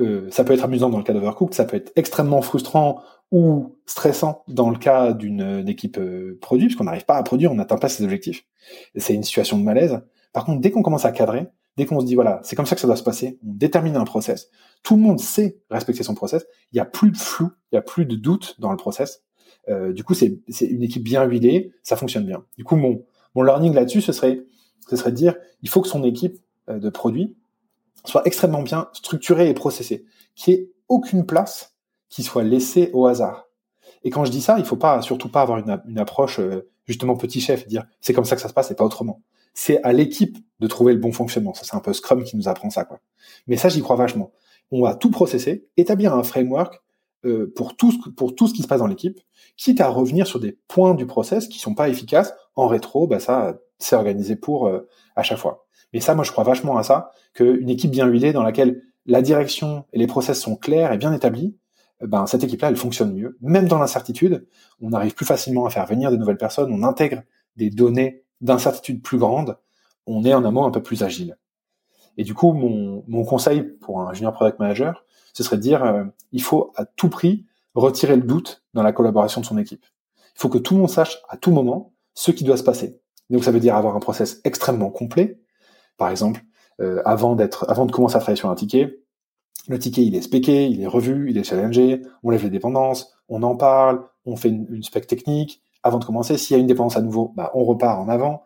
euh, ça peut être amusant dans le cas d'Overcooked, ça peut être extrêmement frustrant ou stressant dans le cas d'une équipe euh, produit, puisqu'on n'arrive pas à produire, on n'atteint pas ses objectifs. C'est une situation de malaise. Par contre, dès qu'on commence à cadrer, dès qu'on se dit voilà, c'est comme ça que ça doit se passer, on détermine un process, tout le monde sait respecter son process, il y a plus de flou, il y a plus de doute dans le process. Euh, du coup, c'est une équipe bien huilée, ça fonctionne bien. Du coup, mon, mon learning là-dessus, ce serait, ce serait de dire, il faut que son équipe euh, de produits soit extrêmement bien structuré et processé, qu'il n'y ait aucune place qui soit laissée au hasard. Et quand je dis ça, il faut pas surtout pas avoir une, une approche euh, justement petit chef, dire c'est comme ça que ça se passe et pas autrement. C'est à l'équipe de trouver le bon fonctionnement. Ça c'est un peu Scrum qui nous apprend ça quoi. Mais ça j'y crois vachement. On va tout processer, établir un framework euh, pour tout ce, pour tout ce qui se passe dans l'équipe, quitte à revenir sur des points du process qui sont pas efficaces en rétro, bah ça c'est organisé pour euh, à chaque fois. Et ça, moi, je crois vachement à ça, qu'une équipe bien huilée dans laquelle la direction et les process sont clairs et bien établis, eh ben cette équipe-là, elle fonctionne mieux. Même dans l'incertitude, on arrive plus facilement à faire venir de nouvelles personnes, on intègre des données d'incertitude plus grandes, on est en mot un peu plus agile. Et du coup, mon, mon conseil pour un junior product manager, ce serait de dire, euh, il faut à tout prix retirer le doute dans la collaboration de son équipe. Il faut que tout le monde sache à tout moment ce qui doit se passer. Donc ça veut dire avoir un process extrêmement complet, par exemple, euh, avant d'être, avant de commencer à travailler sur un ticket, le ticket il est spéqué, il est revu, il est challengé, on lève les dépendances, on en parle, on fait une, spec technique. Avant de commencer, s'il y a une dépendance à nouveau, bah, on repart en avant.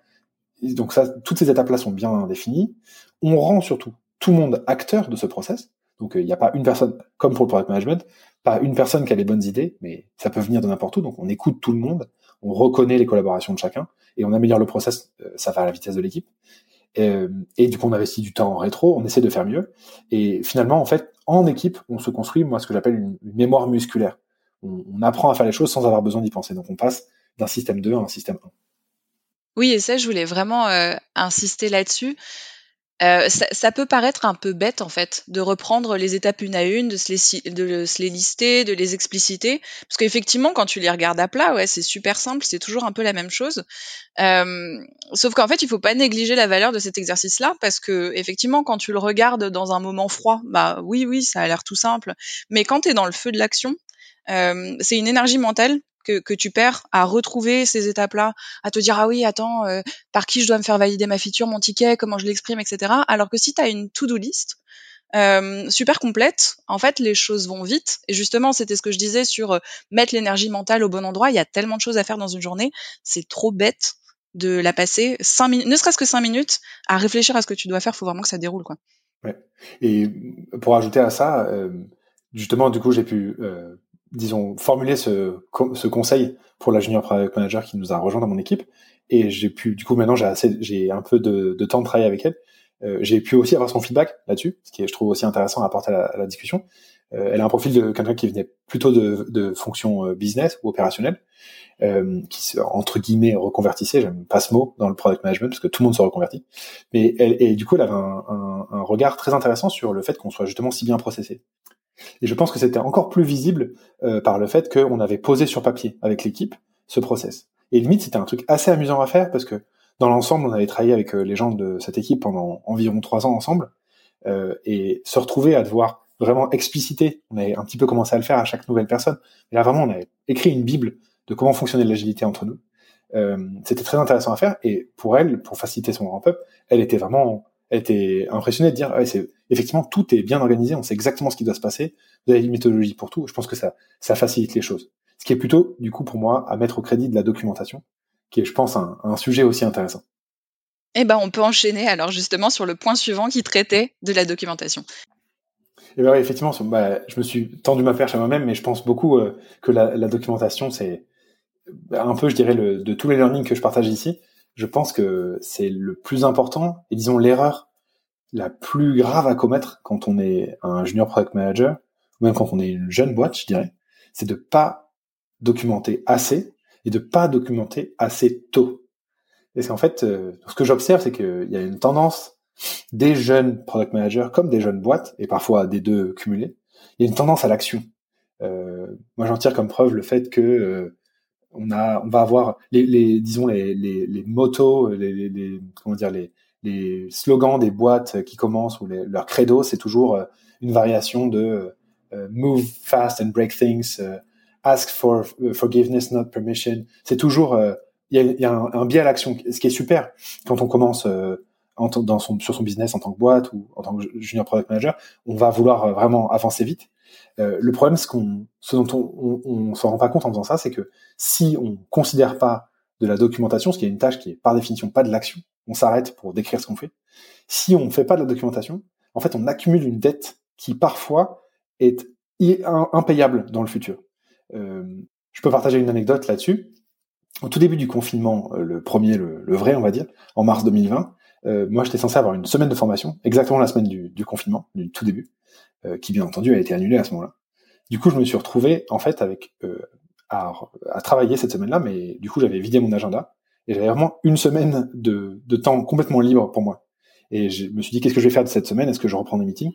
donc ça, toutes ces étapes-là sont bien définies. On rend surtout tout le monde acteur de ce process. Donc euh, il n'y a pas une personne, comme pour le product management, pas une personne qui a les bonnes idées, mais ça peut venir de n'importe où. Donc on écoute tout le monde, on reconnaît les collaborations de chacun et on améliore le process. Euh, ça va à la vitesse de l'équipe. Euh, et du coup, on investit du temps en rétro, on essaie de faire mieux. Et finalement, en fait, en équipe, on se construit, moi, ce que j'appelle une, mémoire musculaire. On, apprend à faire les choses sans avoir besoin d'y penser. Donc, on passe d'un système 2 à un système 1. Oui, et ça, je voulais vraiment euh, insister là-dessus. Euh, ça, ça, peut paraître un peu bête en fait de reprendre les étapes une à une, de se les, de se les lister, de les expliciter, parce qu'effectivement quand tu les regardes à plat, ouais, c'est super simple, c'est toujours un peu la même chose. Euh, sauf qu'en fait, il faut pas négliger la valeur de cet exercice-là, parce que effectivement, quand tu le regardes dans un moment froid, bah oui, oui, ça a l'air tout simple, mais quand tu es dans le feu de l'action, euh, c'est une énergie mentale que, tu perds à retrouver ces étapes-là, à te dire ah oui attends euh, par qui je dois me faire valider ma feature, mon ticket, comment je l'exprime, etc. Alors que si tu as une to-do list, euh, super complète. En fait, les choses vont vite. Et justement, c'était ce que je disais sur euh, mettre l'énergie mentale au bon endroit. Il y a tellement de choses à faire dans une journée. C'est trop bête de la passer ne serait-ce que cinq minutes, à réfléchir à ce que tu dois faire. Faut vraiment que ça déroule, quoi. Ouais. Et pour ajouter à ça, justement, du coup, j'ai pu, disons, formuler ce, ce conseil pour la junior product manager qui nous a rejoint dans mon équipe. Et j'ai pu, du coup, maintenant, j'ai assez, j'ai un peu de, de temps de travailler avec elle. Euh, j'ai pu aussi avoir son feedback là-dessus, ce qui est, je trouve aussi intéressant à apporter à la, discussion. Euh, elle a un profil de quelqu'un qui venait plutôt de, de fonctions euh, business ou opérationnelles, qui se, entre guillemets reconvertissait. J'aime pas ce mot dans le product management parce que tout le monde se reconvertit. Mais elle, et du coup, elle avait un, un, un regard très intéressant sur le fait qu'on soit justement si bien processé. Et je pense que c'était encore plus visible euh, par le fait qu'on avait posé sur papier avec l'équipe ce process. Et limite, c'était un truc assez amusant à faire parce que dans l'ensemble, on avait travaillé avec euh, les gens de cette équipe pendant environ trois ans ensemble, euh, et se retrouver à devoir vraiment expliciter, on avait un petit peu commencé à le faire à chaque nouvelle personne, mais là vraiment, on avait écrit une bible de comment fonctionnait l'agilité entre nous. Euh, c'était très intéressant à faire, et pour elle, pour faciliter son ramp-up, elle était vraiment, elle était impressionnée de dire, ouais, c'est effectivement tout est bien organisé, on sait exactement ce qui doit se passer, vous avez une méthodologie pour tout. Je pense que ça, ça facilite les choses. Ce qui est plutôt, du coup, pour moi, à mettre au crédit de la documentation, qui est, je pense, un, un sujet aussi intéressant. Eh ben, on peut enchaîner alors justement sur le point suivant qui traitait de la documentation. Eh ben, effectivement, bah, je me suis tendu ma perche à moi-même, mais je pense beaucoup euh, que la, la documentation, c'est un peu, je dirais, le, de tous les learnings que je partage ici, je pense que c'est le plus important et disons l'erreur la plus grave à commettre quand on est un junior product manager ou même quand on est une jeune boîte, je dirais, c'est de pas documenter assez et de pas documenter assez tôt. Et c'est en fait, euh, ce que j'observe, c'est qu'il y a une tendance des jeunes product managers comme des jeunes boîtes, et parfois des deux cumulés, il y a une tendance à l'action. Euh, moi, j'en tire comme preuve le fait que euh, on a, on va avoir les, les disons les, les, les motos, les, les, comment dire les, les slogans des boîtes qui commencent ou les, leur credo, c'est toujours euh, une variation de move fast and break things, ask for forgiveness, not permission. C'est toujours, il euh, y a, y a un, un, biais à l'action, ce qui est super quand on commence euh, en, dans son, sur son business en tant que boîte ou en tant que junior product manager, on va vouloir euh, vraiment avancer vite. Euh, le problème, ce, ce dont on, on, on rend pas compte en faisant ça, c'est que si on considère pas de la documentation, ce qui est une tâche qui est par définition pas de l'action, on s'arrête pour décrire ce qu'on fait. Si on fait pas de la documentation, en fait, on accumule une dette qui parfois est impayable dans le futur. Euh, je peux partager une anecdote là-dessus. Au tout début du confinement, euh, le premier, le, vrai, on va dire, en mars 2020, euh, moi j'étais censé avoir une semaine de formation, exactement la semaine du, du confinement, du tout début, qui bien entendu a été annulée à ce moment-là. Du coup, je me suis retrouvé en fait avec à, à, travailler cette semaine-là, mais du coup j'avais vidé mon agenda et j'avais vraiment une semaine de, de, temps complètement libre pour moi. Et je me suis dit qu'est-ce que je vais faire de cette semaine? Est-ce que je reprends des meetings?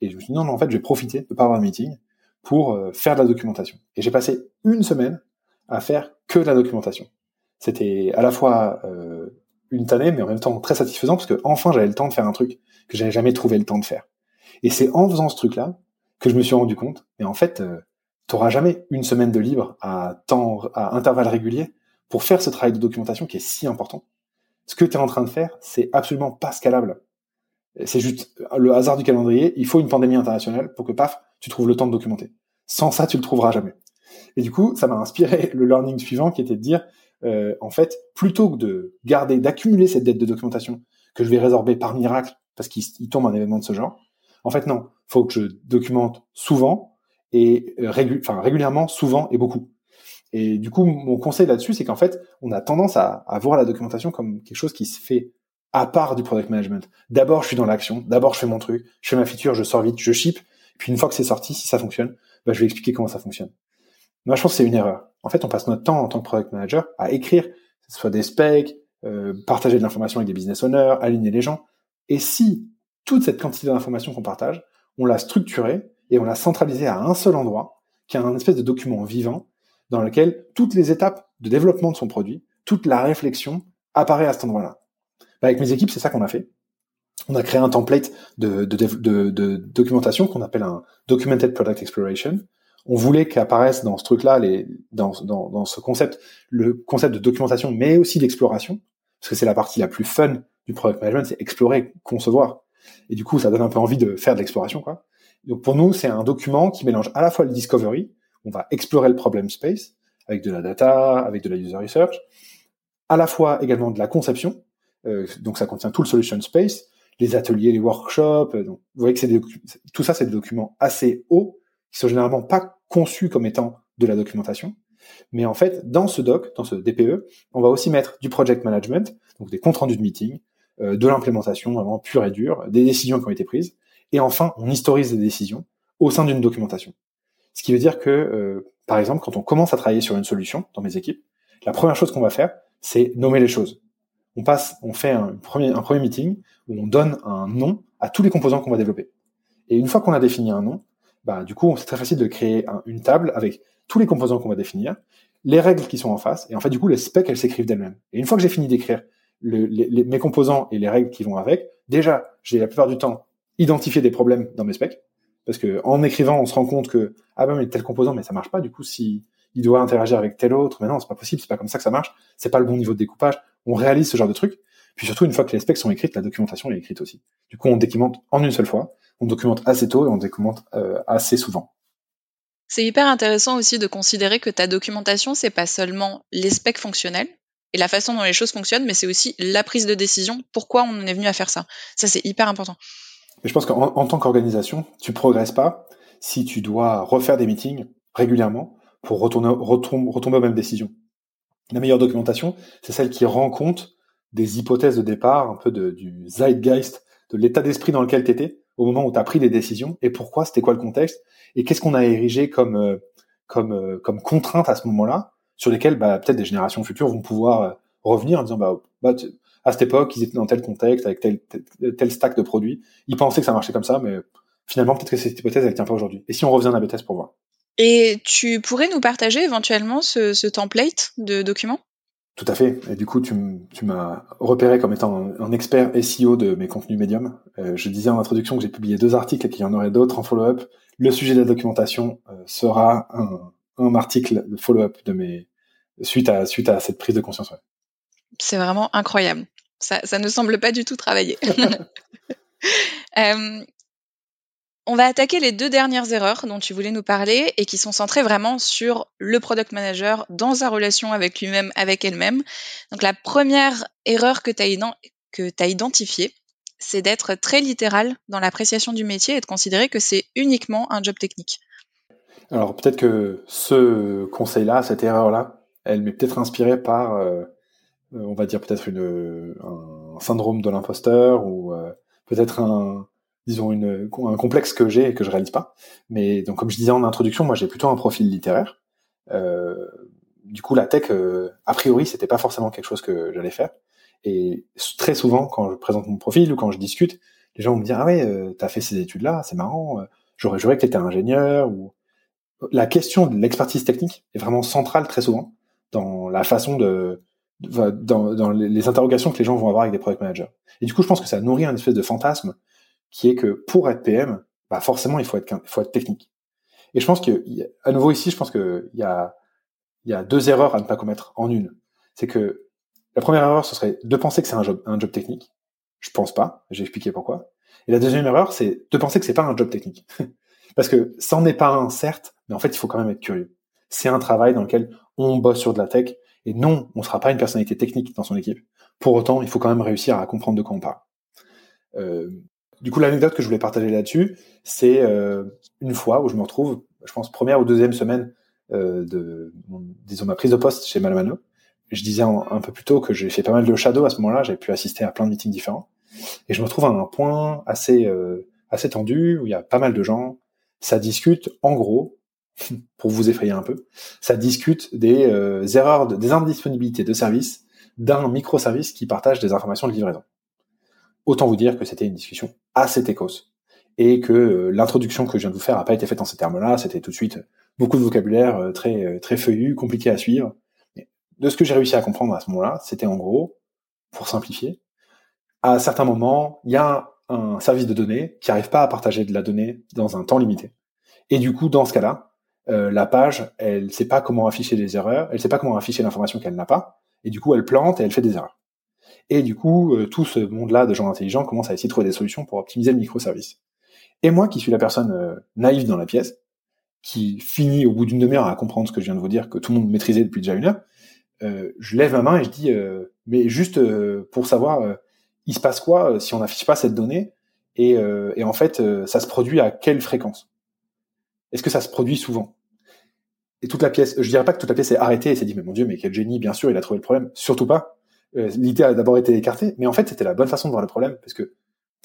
Et je me suis dit non, non, en fait, je vais profiter de pas avoir de meeting pour euh, faire de la documentation. Et j'ai passé une semaine à faire que de la documentation. C'était à la fois euh, une tannée, mais en même temps très satisfaisant parce que enfin j'avais le temps de faire un truc que j'avais jamais trouvé le temps de faire. Et c'est en faisant ce truc-là que je me suis rendu compte. Mais en fait, euh, t'auras jamais une semaine de libre à temps, à intervalles réguliers pour faire ce travail de documentation qui est si important. Ce que tu es en train de faire, c'est absolument pas scalable. C'est juste le hasard du calendrier. Il faut une pandémie internationale pour que paf, tu trouves le temps de documenter. Sans ça, tu le trouveras jamais. Et du coup, ça m'a inspiré le learning suivant qui était de dire, euh, en fait, plutôt que de garder, d'accumuler cette dette de documentation que je vais résorber par miracle parce qu'il tombe un événement de ce genre, en fait, non, faut que je documente souvent et euh, enfin, régulièrement, souvent et beaucoup. Et du coup, mon conseil là-dessus, c'est qu'en fait, on a tendance à, à voir la documentation comme quelque chose qui se fait à part du product management. D'abord, je suis dans l'action. D'abord, je fais mon truc. Je fais ma feature, je sors vite, je ship. Puis une fois que c'est sorti, si ça fonctionne, bah, je vais expliquer comment ça fonctionne. Moi, je pense que c'est une erreur. En fait, on passe notre temps en tant que product manager à écrire, que ce soit des specs, euh, partager de l'information avec des business owners, aligner les gens. Et si toute cette quantité d'informations qu'on partage, on l'a structurée et on l'a centralisée à un seul endroit, qui est un espèce de document vivant dans lequel toutes les étapes de développement de son produit, toute la réflexion apparaît à cet endroit-là. Bah, avec mes équipes, c'est ça qu'on a fait on a créé un template de, de, documentation qu'on appelle un Documented Product Exploration. On voulait qu'apparaisse dans ce truc-là, les, dans, dans, ce concept, le concept de documentation, mais aussi d'exploration, parce que c'est la partie la plus fun du product management, c'est explorer, concevoir. Et du coup, ça donne un peu envie de faire de l'exploration, quoi. Donc pour nous, c'est un document qui mélange à la fois le discovery, on va explorer le problem space avec de la data, avec de la user research, à la fois également de la conception, euh, donc ça contient tout le solution space, les ateliers, les workshops. Euh, donc vous voyez que c'est tout ça, c'est des documents assez hauts qui sont généralement pas conçus comme étant de la documentation. Mais en fait, dans ce doc, dans ce DPE, on va aussi mettre du project management, donc des comptes rendus de meeting, euh, de l'implémentation vraiment pure et dure, des décisions qui ont été prises, et enfin, on historise les décisions au sein d'une documentation. Ce qui veut dire que, euh, par exemple, quand on commence à travailler sur une solution dans mes équipes, la première chose qu'on va faire, c'est nommer les choses. On passe, on fait un premier, un premier meeting où on donne un nom à tous les composants qu'on va développer. Et une fois qu'on a défini un nom, bah, du coup, c'est très facile de créer une table avec tous les composants qu'on va définir, les règles qui sont en face, et en fait, du coup, les specs, elles s'écrivent d'elles-mêmes. Et une fois que j'ai fini d'écrire mes composants et les règles qui vont avec, déjà, j'ai la plupart du temps identifié des problèmes dans mes specs, parce que en écrivant, on se rend compte que ah ben mais tel composant, mais ça marche pas. Du coup, si il doit interagir avec tel autre, mais non, c'est pas possible, c'est pas comme ça que ça marche, c'est pas le bon niveau de découpage. On réalise ce genre de truc. Puis surtout, une fois que les specs sont écrites, la documentation est écrite aussi. Du coup, on documente en une seule fois, on documente assez tôt et on documente euh, assez souvent. C'est hyper intéressant aussi de considérer que ta documentation, c'est pas seulement les specs fonctionnels et la façon dont les choses fonctionnent, mais c'est aussi la prise de décision, pourquoi on en est venu à faire ça? Ça, c'est hyper important. Mais je pense qu'en tant qu'organisation, tu progresses pas si tu dois refaire des meetings régulièrement pour retourner, retomber aux mêmes décisions. La meilleure documentation, c'est celle qui rend compte des hypothèses de départ, un peu de, du zeitgeist, de l'état d'esprit dans lequel tu étais au moment où tu as pris des décisions et pourquoi, c'était quoi le contexte et qu'est-ce qu'on a érigé comme euh, comme euh, comme contrainte à ce moment-là sur lesquelles bah, peut-être des générations futures vont pouvoir euh, revenir en disant bah, bah à cette époque ils étaient dans tel contexte avec tel, tel, stack de produits ils pensaient que ça marchait comme ça mais finalement peut-être que cette hypothèse elle tient pas aujourd'hui et si on revient à la pour voir? Et tu pourrais nous partager éventuellement ce, ce template de document tout à fait. Et du coup, tu, m'as repéré comme étant un, expert SEO de mes contenus médiums. Euh, je disais en introduction que j'ai publié deux articles et qu'il y en aurait d'autres en follow-up. Le sujet de la documentation euh, sera un, article de follow-up de mes suite à suite à cette prise de conscience. C'est vraiment incroyable. Ça, ça ne semble pas du tout travailler. euh, on va attaquer les deux dernières erreurs dont tu voulais nous parler et qui sont centrées vraiment sur le product manager dans sa relation avec lui-même, avec elle-même. Donc la première erreur que tu as, as identifiée, c'est d'être très littéral dans l'appréciation du métier et de considérer que c'est uniquement un job technique. Alors peut-être que ce conseil-là, cette erreur-là, elle m'est peut-être inspirée par, euh, on va dire peut-être un syndrome de l'imposteur ou euh, peut-être un, disons une, un complexe que j'ai et que je réalise pas. Mais donc comme je disais en introduction, moi j'ai plutôt un profil littéraire. Euh, du coup la tech, euh, a priori, c'était pas forcément quelque chose que j'allais faire. Et très souvent, quand je présente mon profil ou quand je discute, les gens vont me dire ah ouais, euh, t'as fait ces études-là, c'est marrant. Euh, j'aurais juré que t'étais ingénieur ou la question de l'expertise technique est vraiment centrale très souvent dans la façon de, dans, dans les interrogations que les gens vont avoir avec des product managers. Et du coup, je pense que ça nourrit un espèce de fantasme qui est que pour être PM, bah forcément il faut être, il faut être technique. Et je pense que, à nouveau ici, je pense qu'il y a, y a deux erreurs à ne pas commettre en une. C'est que la première erreur, ce serait de penser que c'est un job, un job technique. Je pense pas. J'ai expliqué pourquoi. Et la deuxième erreur, c'est de penser que c'est pas un job technique. Parce que ça n'est pas un, certes, mais en fait, il faut quand même être curieux. C'est un travail dans lequel on bosse sur de la tech. Et non, on ne sera pas une personnalité technique dans son équipe. Pour autant, il faut quand même réussir à comprendre de quoi on parle. Euh, du coup, l'anecdote que je voulais partager là-dessus, c'est euh, une fois où je me retrouve, je pense première ou deuxième semaine euh, de, disons ma prise de poste chez Malomano. Je disais un, peu plus tôt que j'ai fait pas mal de shadow à ce moment-là, j'ai pu assister à plein de meetings différents, et je me retrouve à un point assez euh, assez tendu où il y a pas mal de gens. Ça discute, en gros, pour vous effrayer un peu, ça discute des erreurs, des indisponibilités de service d'un microservice qui partage des informations de livraison. Autant vous dire que c'était une discussion assez techos et que euh, l'introduction que je viens de vous faire n'a pas été faite en ces termes-là. C'était tout de suite beaucoup de vocabulaire euh, très euh, très feuillu, compliqué à suivre. de ce que j'ai réussi à comprendre à ce moment-là, c'était en gros, pour simplifier, à certains moments, il y a un service de données qui n'arrive pas à partager de la donnée dans un temps limité. Et du coup, dans ce cas-là, la page, elle sait pas comment afficher les erreurs, elle sait pas comment afficher l'information qu'elle n'a pas, et du coup, elle plante et elle fait des erreurs. Et du coup, euh, tout ce monde-là de gens intelligents commence à essayer de trouver des solutions pour optimiser le microservice. Et moi, qui suis la personne euh, naïve dans la pièce, qui finit au bout d'une demi-heure à comprendre ce que je viens de vous dire, que tout le monde maîtrisait depuis déjà une heure, euh, je lève ma main et je dis, euh, mais juste euh, pour savoir, il se passe quoi si on n'affiche pas cette donnée et, en fait, ça se produit à quelle fréquence? Est-ce que ça se produit souvent? Et toute la pièce, je dirais pas que toute la pièce est arrêtée et s'est dit, mais mon Dieu, mais quel génie, bien sûr, il a trouvé le problème. Surtout pas. L'idée a d'abord été écartée, mais en fait, c'était la bonne façon de voir le problème parce que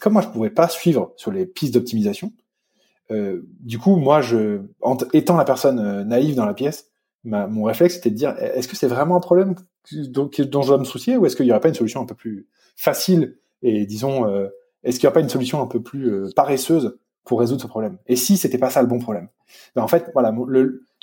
comme moi, je pouvais pas suivre sur les pistes d'optimisation, euh, du coup, moi, je, en étant la personne euh, naïve dans la pièce, ma, mon réflexe c'était de dire est-ce que c'est vraiment un problème dont, dont je dois me soucier ou est-ce qu'il n'y aurait pas une solution un peu plus facile et disons euh, est-ce qu'il n'y aurait pas une solution un peu plus euh, paresseuse pour résoudre ce problème? Et si c'était pas ça le bon problème? Ben, En fait, voilà,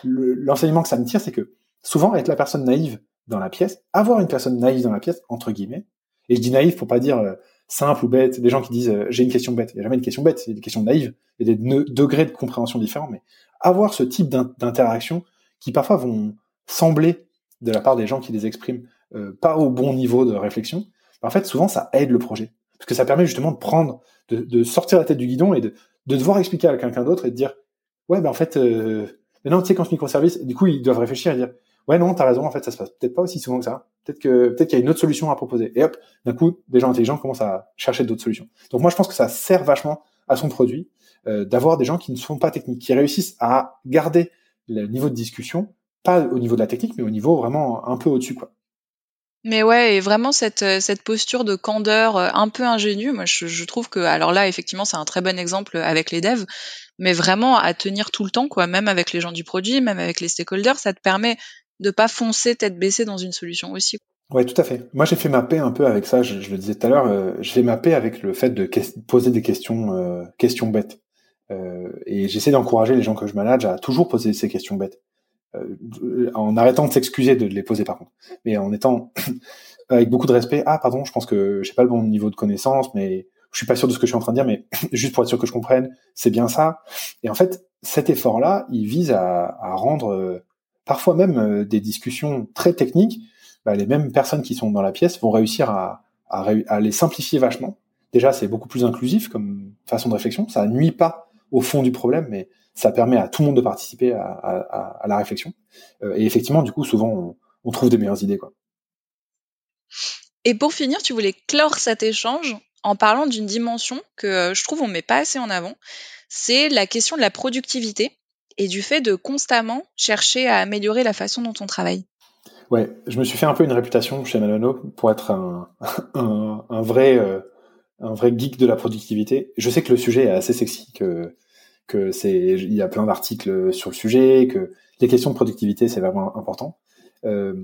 l'enseignement le, que ça me tire, c'est que souvent être la personne naïve dans la pièce, avoir une personne naïve dans la pièce entre guillemets, et je dis naïve pour pas dire simple ou bête, des gens qui disent j'ai une question bête. Il n'y a jamais une question bête, c'est une question naïve. Il y a des degrés de compréhension différents, mais avoir ce type d'interaction qui parfois vont sembler de la part des gens qui les expriment euh, pas au bon niveau de réflexion, en fait souvent ça aide le projet parce que ça permet justement de prendre, de, sortir la tête du guidon et de devoir expliquer à quelqu'un d'autre et de dire ouais ben en fait euh, non tu sais quand je microservice du coup ils doivent réfléchir et dire ouais non t'as raison en fait ça se passe peut-être pas aussi souvent que ça. Peut-être que peut-être qu'il y a une autre solution à proposer. Et hop d'un coup des gens intelligents commencent à chercher d'autres solutions. Donc moi je pense que ça sert vachement à son produit euh, d'avoir des gens qui ne sont pas techniques, qui réussissent à garder le niveau de discussion, pas au niveau de la technique, mais au niveau vraiment un peu au-dessus, quoi. Mais ouais, et vraiment cette, euh, cette posture de candeur euh, un peu ingénue, moi je, je trouve que, alors là, effectivement, c'est un très bon exemple avec les devs, mais vraiment à tenir tout le temps, quoi, même avec les gens du produit, même avec les stakeholders, ça te permet de pas foncer tête baissée dans une solution aussi. Ouais, tout à fait. Moi, j'ai fait ma paix un peu avec ça. Je, le disais tout à l'heure, euh, j'ai ma paix avec le fait de poser des questions, euh, questions bêtes. Euh, et j'essaie d'encourager les gens que je manage à toujours poser ces questions bêtes, euh, en arrêtant de s'excuser de les poser par contre, mais en étant avec beaucoup de respect. Ah, pardon, je pense que j'ai pas le bon niveau de connaissance, mais je suis pas sûr de ce que je suis en train de dire, mais juste pour être sûr que je comprenne, c'est bien ça. Et en fait, cet effort-là, il vise à, à rendre euh, parfois même des discussions très techniques. Bah, les mêmes personnes qui sont dans la pièce vont réussir à, à, à les simplifier vachement. Déjà, c'est beaucoup plus inclusif comme façon de réflexion. Ça nuit pas au fond du problème, mais ça permet à tout le monde de participer à, à, à la réflexion. Euh, et effectivement, du coup, souvent, on, on, trouve des meilleures idées. Quoi. Et pour finir, tu voulais clore cet échange en parlant d'une dimension que euh, je trouve on met pas assez en avant, c'est la question de la productivité et du fait de constamment chercher à améliorer la façon dont on travaille. Ouais, je me suis fait un peu une réputation chez Manano pour être euh, un vrai geek de la productivité. Je sais que le sujet est assez sexy, que il y a plein d'articles sur le sujet, que les questions de productivité c'est vraiment important. Euh,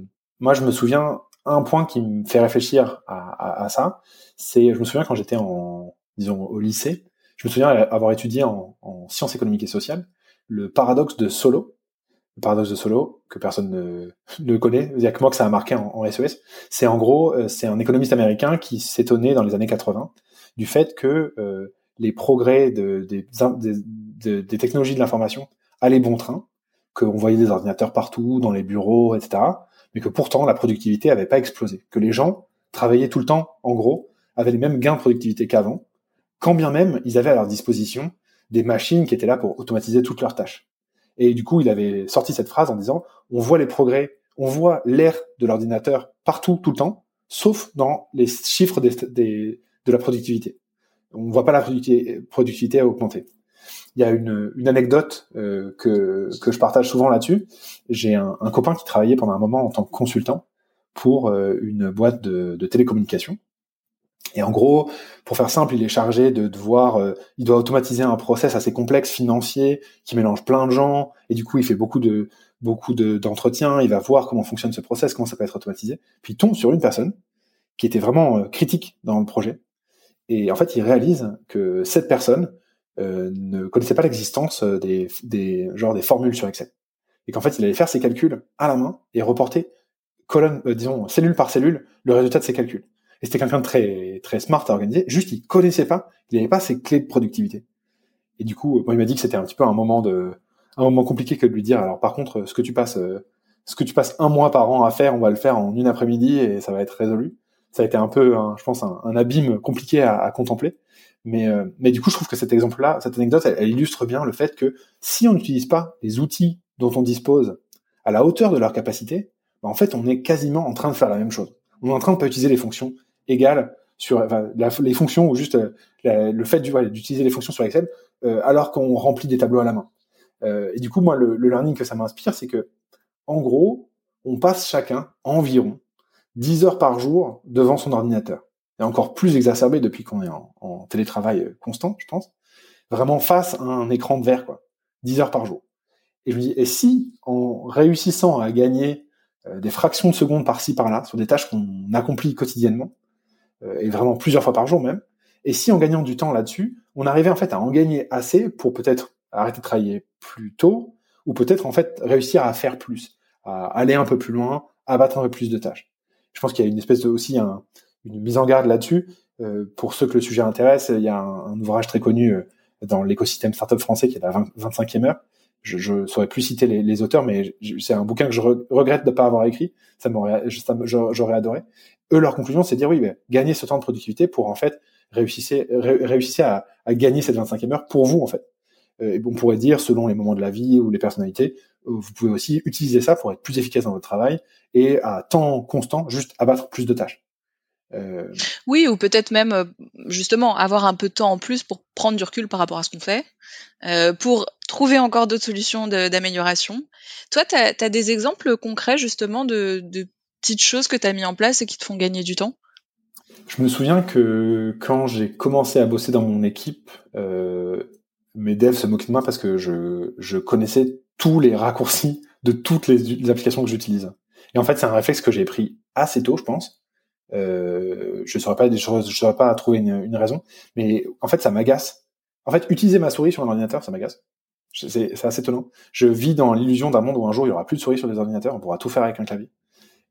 moi, je me souviens un point qui me fait réfléchir à, ça, c'est je me souviens quand j'étais en disons au lycée, je me souviens avoir étudié en, en sciences économiques et sociales le paradoxe de Solo. Le paradoxe de Solo, que personne ne, connaît, il y a que moi que ça a marqué en, en SES. C'est en gros, euh, c'est un économiste américain qui s'étonnait dans les années 80 du fait que euh, les progrès de, des, des, des technologies de l'information allaient bon train, qu'on voyait des ordinateurs partout, dans les bureaux, etc., mais que pourtant la productivité n'avait pas explosé, que les gens travaillaient tout le temps, en gros, avaient les mêmes gains de productivité qu'avant, quand bien même ils avaient à leur disposition des machines qui étaient là pour automatiser toutes leurs tâches. Et du coup, il avait sorti cette phrase en disant, on voit les progrès, on voit l'ère de l'ordinateur partout, tout le temps, sauf dans les chiffres de la productivité. On ne voit pas la productivité, augmenter. Il y a une, anecdote euh, que, que je partage souvent là-dessus. J'ai un, copain qui travaillait pendant un moment en tant que consultant pour euh, une boîte de, de télécommunications. Et en gros, pour faire simple, il est chargé de devoir, euh, il doit automatiser un process assez complexe financier qui mélange plein de gens, et du coup, il fait beaucoup de beaucoup d'entretiens. il va voir comment fonctionne ce process, comment ça peut être automatisé. Puis il tombe sur une personne qui était vraiment critique dans le projet et en fait, il réalise que cette personne euh, ne connaissait pas l'existence euh, des, des, genre des formules sur Excel. Et qu'en fait, il allait faire ses calculs à la main et reporter colonne, euh, disons, cellule par cellule, le résultat de ses calculs. Et c'était quelqu'un de très, très smart à organiser. Juste, il connaissait pas, il n'avait pas ses clés de productivité. Et du coup, moi, il m'a dit que c'était un petit peu un moment de, un moment compliqué que de lui dire, alors par contre, ce que tu passes, ce que tu passes un mois par an à faire, on va le faire en une après-midi et ça va être résolu ça a été un peu, je pense, un, abîme compliqué à, à contempler. Mais, euh, mais du coup, je trouve que cet exemple-là, cette anecdote, elle, illustre bien le fait que si on n'utilise pas les outils dont on dispose à la hauteur de leur capacité, bah, en fait, on est quasiment en train de faire la même chose. On est en train de pas utiliser les fonctions égales sur enfin, les fonctions ou juste euh, le fait d'utiliser les fonctions sur Excel euh, alors qu'on remplit des tableaux à la main. Euh, et du coup, moi, le, le learning que ça m'inspire, c'est que, en gros, on passe chacun environ 10 heures par jour devant son ordinateur et encore plus exacerbé depuis qu'on est en, télétravail constant, je pense, vraiment face à un écran de verre, quoi, 10 heures par jour. Et je me dis, et si, en réussissant à gagner euh, des fractions de secondes par-ci, par-là, sur des tâches qu'on accomplit quotidiennement, euh, et vraiment plusieurs fois par jour même, et si en gagnant du temps là-dessus, on arrivait en fait à en gagner assez pour peut-être arrêter de travailler plus tôt, ou peut-être en fait réussir à faire plus, à aller un peu plus loin, à battre un peu plus de tâches. Je pense qu'il y a une espèce de aussi un, une mise en garde là-dessus. Euh, pour ceux que le sujet intéresse, il y a un, ouvrage très connu euh, dans l'écosystème startup français qui est la 25e heure. Je, ne saurais plus citer les, auteurs, mais c'est un bouquin que je regrette de ne pas avoir écrit. Ça m'aurait, j'aurais adoré. Eux, leur conclusion, c'est de dire oui, mais gagner ce temps de productivité pour en fait réussissez, réussissez à, à, gagner cette 25e heure pour vous en fait. Euh, on pourrait dire selon les moments de la vie ou les personnalités, vous pouvez aussi utiliser ça pour être plus efficace dans votre travail et à temps constant, juste abattre plus de tâches. Euh, oui, ou peut-être même euh, justement avoir un peu de temps en plus pour prendre du recul par rapport à ce qu'on fait, euh, pour trouver encore d'autres solutions d'amélioration. Toi, tu as, des exemples concrets justement de, petites choses que tu as mis en place et qui te font gagner du temps? Je me souviens que quand j'ai commencé à bosser dans mon équipe, mes devs se moquaient de moi parce que je, connaissais tous les raccourcis de toutes les, les applications que j'utilise. Et en fait, c'est un réflexe que j'ai pris assez tôt, je pense, euh, je saurais pas, je, je saurais pas trouver une, une, raison, mais en fait, ça m'agace. En fait, utiliser ma souris sur un ordinateur, ça m'agace. C'est assez étonnant. Je vis dans l'illusion d'un monde où un jour il y aura plus de souris sur les ordinateurs, on pourra tout faire avec un clavier.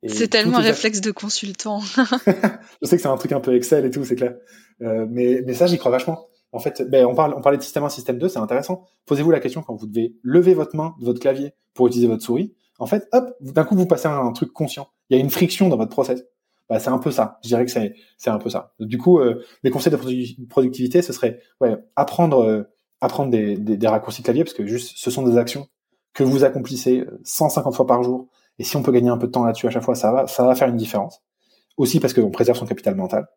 C'est tellement un réflexe de consultant. je sais que c'est un truc un peu Excel et tout, c'est clair. Euh, mais, mais ça, j'y crois vachement. En fait, ben, on, parle, on parlait de système 1, système 2, c'est intéressant. Posez-vous la question quand vous devez lever votre main de votre clavier pour utiliser votre souris. En fait, hop, d'un coup, vous passez à un truc conscient. Il y a une friction dans votre process. Bah, c'est un peu ça. Je dirais que c'est un peu ça. Du coup, euh, les conseils de productivité, ce serait ouais, apprendre euh, apprendre des, des, raccourcis clavier parce que juste ce sont des actions que vous accomplissez 150 euh, fois par jour et si on peut gagner un peu de temps là-dessus à chaque fois, ça va ça va faire une différence. Aussi parce qu'on préserve son capital mental.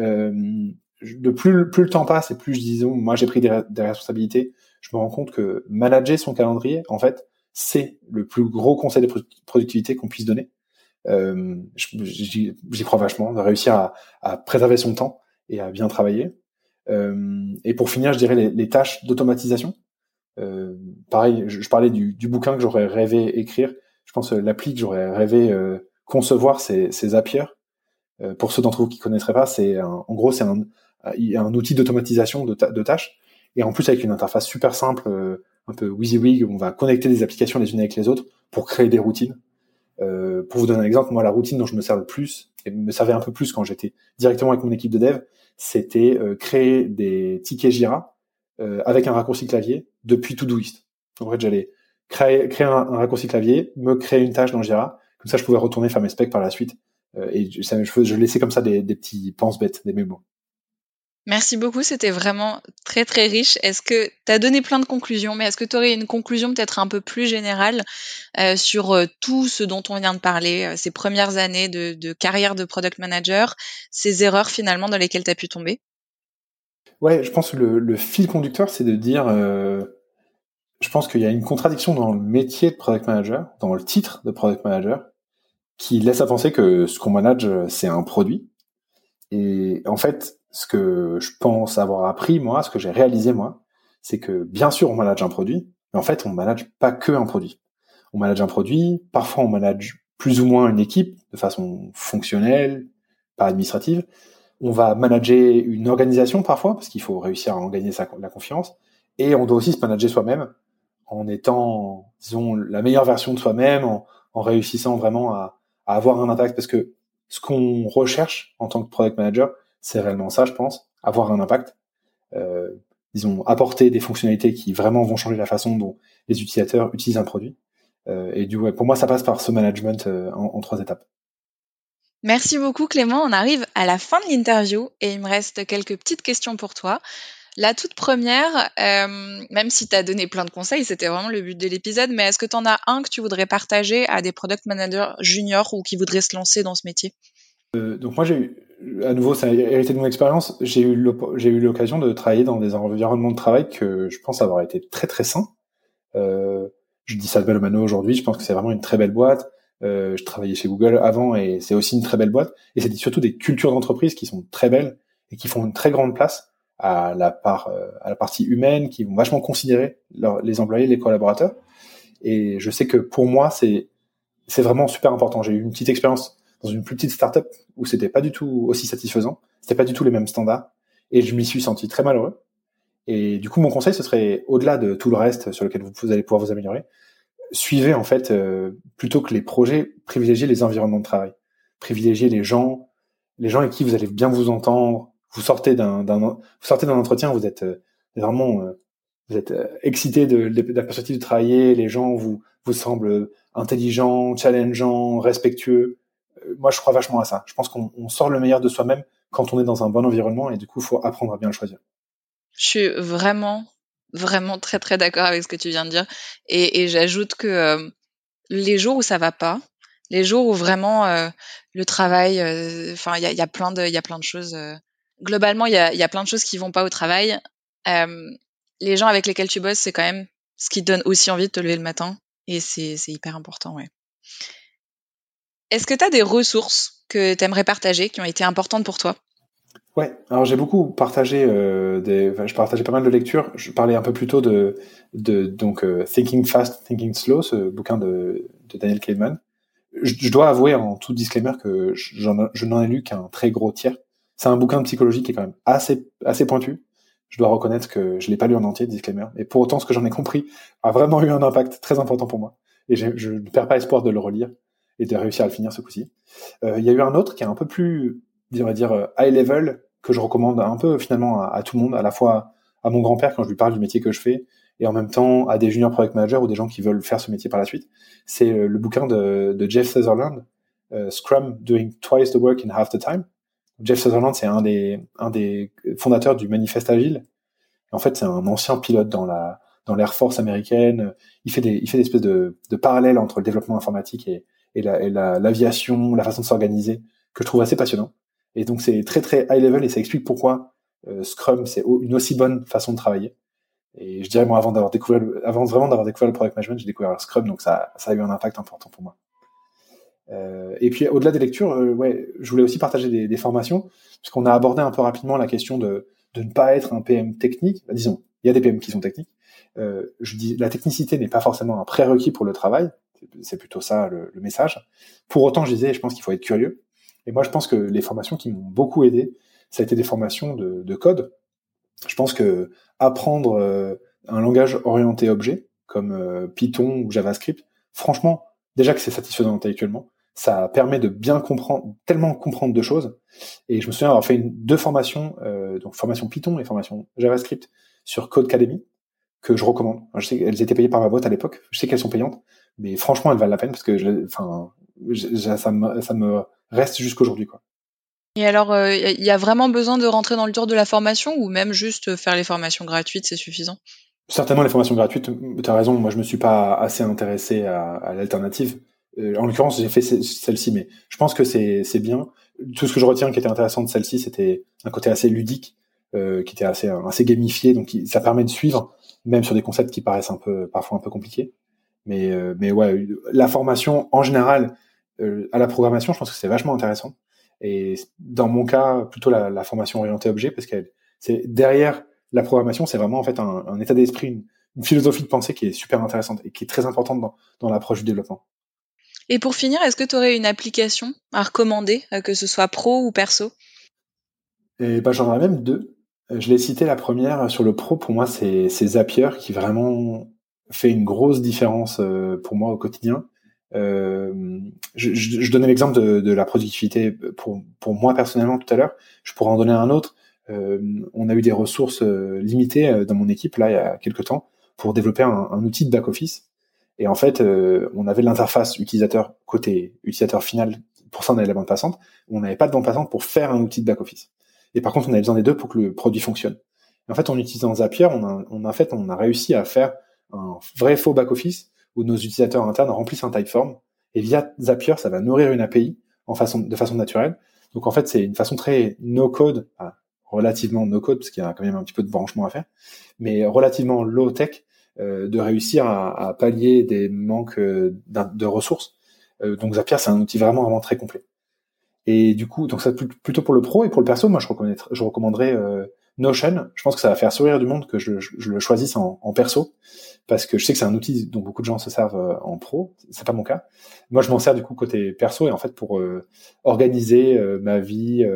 Euh, de plus plus le temps passe et plus disons moi j'ai pris des, responsabilités, je me rends compte que manager son calendrier en fait c'est le plus gros conseil de productivité qu'on puisse donner euh, J'y crois vachement, de réussir à, préserver son temps et à bien travailler. Euh, et pour finir, je dirais les, tâches d'automatisation. Euh, pareil, je, parlais du, bouquin que j'aurais rêvé écrire. Je pense l'appli que j'aurais rêvé euh, concevoir, c'est Zapier. Euh, pour ceux d'entre vous qui connaîtraient pas, c'est en gros c'est un, un outil d'automatisation de, tâches et en plus avec une interface super simple, euh, un peu WYSIWYG, on va connecter des applications les unes avec les autres pour créer des routines. Euh, pour vous donner un exemple, moi, la routine dont je me sers le plus, et me servait un peu plus quand j'étais directement avec mon équipe de dev, c'était euh, créer des tickets Jira euh, avec un raccourci clavier depuis Todoist. En fait, j'allais créer, créer un, raccourci clavier, me créer une tâche dans Jira, comme ça, je pouvais retourner faire mes specs par la suite. et ça, je, laissais comme ça des, des petits pense-bêtes, des mémos. Merci beaucoup, c'était vraiment très très riche. Est-ce que tu as donné plein de conclusions, mais est-ce que tu aurais une conclusion peut-être un peu plus générale euh, sur euh, tout ce dont on vient de parler, euh, ces premières années de, carrière de product manager, ces erreurs finalement dans lesquelles tu as pu tomber? Ouais, je pense que le fil conducteur, c'est de dire, je pense qu'il y a une contradiction dans le métier de product manager, dans le titre de product manager, qui laisse à penser que ce qu'on manage, c'est un produit. Et en fait, ce que je pense avoir appris, moi, ce que j'ai réalisé, moi, c'est que bien sûr, on manage un produit, mais en fait, on manage pas que un produit. On manage un produit, parfois on manage plus ou moins une équipe de façon fonctionnelle, pas administrative. On va manager une organisation parfois, parce qu'il faut réussir à en gagner sa, la confiance. Et on doit aussi se manager soi-même en étant, disons, la meilleure version de soi-même, en, réussissant vraiment à, à avoir un impact. Parce que ce qu'on recherche en tant que product manager, c'est réellement ça, je pense, avoir un impact. Euh, disons, apporter des fonctionnalités qui vraiment vont changer la façon dont les utilisateurs utilisent un produit. Euh, et du ouais, pour moi, ça passe par ce management euh, en, trois étapes. Merci beaucoup Clément. On arrive à la fin de l'interview et il me reste quelques petites questions pour toi. La toute première, euh, même si tu as donné plein de conseils, c'était vraiment le but de l'épisode, mais est-ce que tu en as un que tu voudrais partager à des product managers juniors ou qui voudraient se lancer dans ce métier? Donc moi, j'ai eu, à nouveau, ça a hérité de mon expérience, j'ai eu l'occasion de travailler dans des environnements de travail que je pense avoir été très très sains. Euh, je dis ça de Belomano aujourd'hui, je pense que c'est vraiment une très belle boîte. Euh, je travaillais chez Google avant et c'est aussi une très belle boîte. Et c'est surtout des cultures d'entreprise qui sont très belles et qui font une très grande place à la part euh, à la partie humaine, qui vont vachement considérer les employés, les collaborateurs. Et je sais que pour moi, c'est c'est vraiment super important. J'ai eu une petite expérience dans une plus petite startup où c'était pas du tout aussi satisfaisant, c'était pas du tout les mêmes standards, et je m'y suis senti très malheureux. Et du coup, mon conseil, ce serait au-delà de tout le reste sur lequel vous, allez pouvoir vous améliorer, suivez en fait euh, plutôt que les projets, privilégiez les environnements de travail, privilégiez les gens, les gens avec qui vous allez bien vous entendre, vous sortez d'un, vous sortez d'un entretien, vous êtes euh, vraiment, euh, vous êtes euh, excité de, de, la perspective de travailler. Les gens vous vous semblent intelligents, challengeants, respectueux. Moi, je crois vachement à ça. Je pense qu'on sort le meilleur de soi-même quand on est dans un bon environnement et du coup, il faut apprendre à bien le choisir. Je suis vraiment, vraiment très très d'accord avec ce que tu viens de dire. Et, j'ajoute que les jours où ça va pas, les jours où vraiment le travail, enfin, il y a, plein de, y a plein de choses globalement, il y a, y a, plein de choses qui vont pas au travail. Euh, les gens avec lesquels tu bosses, c'est quand même ce qui te donne aussi envie de te lever le matin. Et c'est hyper important, ouais. Est-ce que tu as des ressources que tu aimerais partager, qui ont été importantes pour toi? Ouais, alors j'ai beaucoup partagé euh, des, je partageais pas mal de lectures. Je parlais un peu plus tôt de, de donc euh, Thinking Fast, Thinking Slow, ce bouquin de, Daniel Kahneman. Je, dois avouer en tout disclaimer que je n'en ai lu qu'un très gros tiers. C'est un bouquin de psychologie qui est quand même assez assez pointu. Je dois reconnaître que je l'ai pas lu en entier, disclaimer. Et pour autant, ce que j'en ai compris a vraiment eu un impact très important pour moi. Et je ne perds pas espoir de le relire et de réussir à le finir ce coup-ci. Euh, il y a eu un autre qui est un peu plus, on va dire, euh, high level, que je recommande un peu finalement à, tout le monde, à la fois à mon grand-père quand je lui parle du métier que je fais, et en même temps à des junior product managers ou des gens qui veulent faire ce métier par la suite. C'est euh, le bouquin de, de Jeff Sutherland, Scrum Doing Twice the Work in Half the Time, Jeff Sutherland, c'est un des, un des fondateurs du Manifeste Agile. En fait, c'est un ancien pilote dans la dans l'Air Force américaine. Il fait des il fait des espèces de, de parallèles entre le développement informatique et, et l'aviation, la, la, façon de s'organiser, que je trouve assez passionnant. Et donc c'est très très high level et ça explique pourquoi euh, Scrum c'est une aussi bonne façon de travailler. Et je dirais moi avant d'avoir découvert avant vraiment d'avoir découvert le product management, j'ai découvert Scrum donc ça ça a eu un impact important pour moi. Euh, et puis au-delà des lectures, euh, ouais, je voulais aussi partager des, des formations, puisqu'on a abordé un peu rapidement la question de, de ne pas être un PM technique. Bah, disons, il y a des PM qui sont techniques. Euh, je dis, la technicité n'est pas forcément un prérequis pour le travail. C'est plutôt ça le, le, message. Pour autant, je disais, je pense qu'il faut être curieux. Et moi, je pense que les formations qui m'ont beaucoup aidé, ça a été des formations de, de code. Je pense que apprendre euh, un langage orienté objet comme euh, Python ou JavaScript, franchement, déjà que c'est satisfaisant intellectuellement, ça permet de bien comprendre, tellement comprendre de choses. Et je me souviens avoir fait une, deux formations, euh, donc formation Python et formation JavaScript sur Codecademy, que je recommande. Je sais qu'elles étaient payées par ma boîte à l'époque. Je sais qu'elles sont payantes, mais franchement, elles valent la peine parce que, je, enfin, ça me, ça me reste jusqu'aujourd'hui, quoi. Et alors, il euh, y a vraiment besoin de rentrer dans le tour de la formation ou même juste faire les formations gratuites, c'est suffisant? Certainement les formations gratuites. Tu as raison. Moi, je me suis pas assez intéressé à, à l'alternative. Euh, en l'occurrence, j'ai fait celle-ci, mais je pense que c'est bien. Tout ce que je retiens qui était intéressant de celle-ci, c'était un côté assez ludique, euh, qui était assez assez gamifié, donc ça permet de suivre, même sur des concepts qui paraissent un peu parfois un peu compliqués. Mais euh, mais ouais, la formation en général euh, à la programmation, je pense que c'est vachement intéressant. Et dans mon cas, plutôt la, la formation orientée objet, parce que c'est derrière la programmation, c'est vraiment en fait un, un état d'esprit, une, une, philosophie de pensée qui est super intéressante et qui est très importante dans, dans l'approche du développement. Et pour finir, est-ce que tu aurais une application à recommander, euh, que ce soit pro ou perso? Et ben, J'en aurais même deux. Euh, je l'ai cité la première sur le pro, pour moi c'est Zapier qui vraiment fait une grosse différence euh, pour moi au quotidien. Euh, je, je, je, donnais l'exemple de, de, la productivité pour, pour moi personnellement tout à l'heure. Je pourrais en donner un autre. Euh, on a eu des ressources limitées dans mon équipe là il y a quelques temps pour développer un, un outil de back office et en fait, euh, on avait l'interface utilisateur côté utilisateur final pour ça on avait la bande passante. On n'avait pas de bande passante pour faire un outil de back office. Et par contre, on avait besoin des deux pour que le produit fonctionne. en fait, en utilisant Zapier, on a, on a, fait, on a réussi à faire un vrai faux back office où nos utilisateurs internes remplissent un typeform et via Zapier, ça va nourrir une API en façon, de façon naturelle. Donc en fait, c'est une façon très no code, relativement no code parce qu'il y a quand même un petit peu de branchement à faire, mais relativement low tech euh, de réussir à, à, pallier des manques euh, de ressources. Euh, donc Zapier, c'est un outil vraiment vraiment très complet. Et du coup, donc ça plutôt pour le pro et pour le perso, moi je, je recommanderais euh, Notion. Je pense que ça va faire sourire du monde que je, je, le choisisse en, en, perso parce que je sais que c'est un outil dont beaucoup de gens se servent euh, en pro. C'est pas mon cas. Moi, je m'en sers du coup côté perso et en fait pour organiser ma vie,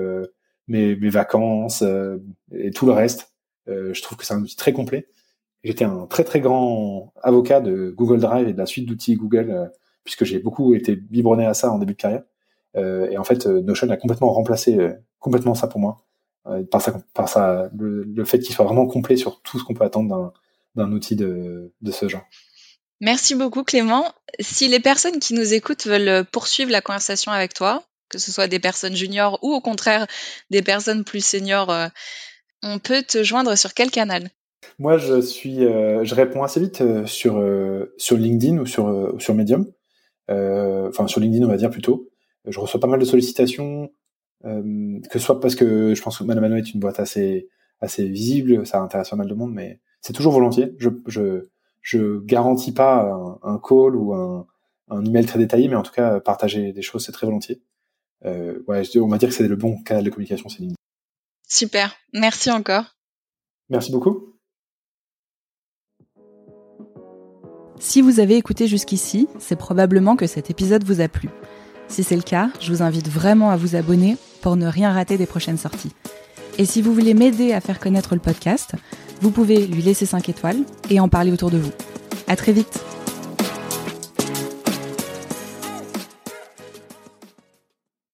mes, mes, vacances et tout le reste. je trouve que c'est un outil très complet J'étais un très très grand avocat de Google Drive et de la suite d'outils Google, euh, puisque j'ai beaucoup été biberonné à ça en début de carrière. Euh, et en fait, euh, Notion a complètement remplacé complètement ça pour moi, par, ça, par ça, le, fait qu'il soit vraiment complet sur tout ce qu'on peut attendre d'un outil de, de ce genre. Merci beaucoup Clément. Si les personnes qui nous écoutent veulent poursuivre la conversation avec toi, que ce soit des personnes juniors ou au contraire des personnes plus seniors, on peut te joindre sur quel canal? Moi, je suis, euh, je réponds assez vite euh, sur euh, sur LinkedIn ou sur sur Medium, enfin sur LinkedIn on va dire plutôt. Je reçois pas mal de sollicitations, que ce soit parce que je pense que Mano est une boîte assez assez visible, ça intéresse pas mal de monde, mais c'est toujours volontiers. Je je je garantis pas un, call ou un un email très détaillé, mais en tout cas partager des choses c'est très volontiers. Euh, ouais, on va dire que c'est le bon canal de communication, c'est LinkedIn. Super, merci encore. Merci beaucoup. Si vous avez écouté jusqu'ici, c'est probablement que cet épisode vous a plu. Si c'est le cas, je vous invite vraiment à vous abonner pour ne rien rater des prochaines sorties. Et si vous voulez m'aider à faire connaître le podcast, vous pouvez lui laisser 5 étoiles et en parler autour de vous. À très vite!